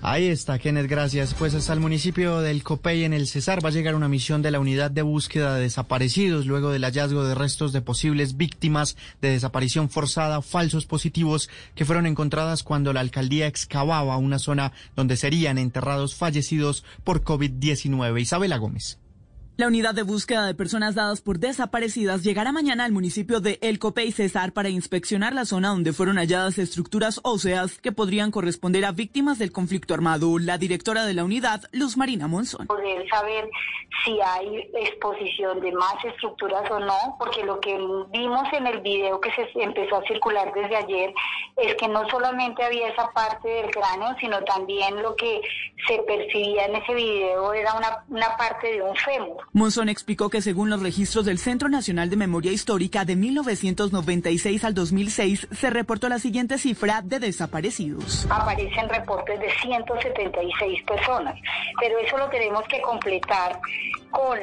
Ahí está, Kenneth, gracias. Pues hasta el municipio del Copey en el Cesar va a llegar una misión de la unidad de búsqueda de desaparecidos luego del hallazgo de restos de posibles víctimas de desaparición forzada, falsos positivos que fueron encontradas cuando la alcaldía excavaba una zona donde serían enterrados fallecidos por COVID-19. Isabela Gómez. La unidad de búsqueda de personas dadas por desaparecidas llegará mañana al municipio de El Copey Cesar para inspeccionar la zona donde fueron halladas estructuras óseas que podrían corresponder a víctimas del conflicto armado. La directora de la unidad, Luz Marina Monzón. Poder saber si hay exposición de más estructuras o no, porque lo que vimos en el video que se empezó a circular desde ayer es que no solamente había esa parte del cráneo, sino también lo que se percibía en ese video era una, una parte de un fémur. Monzón explicó que según los registros del Centro Nacional de Memoria Histórica de 1996 al 2006 se reportó la siguiente cifra de desaparecidos. Aparecen reportes de 176 personas, pero eso lo tenemos que completar con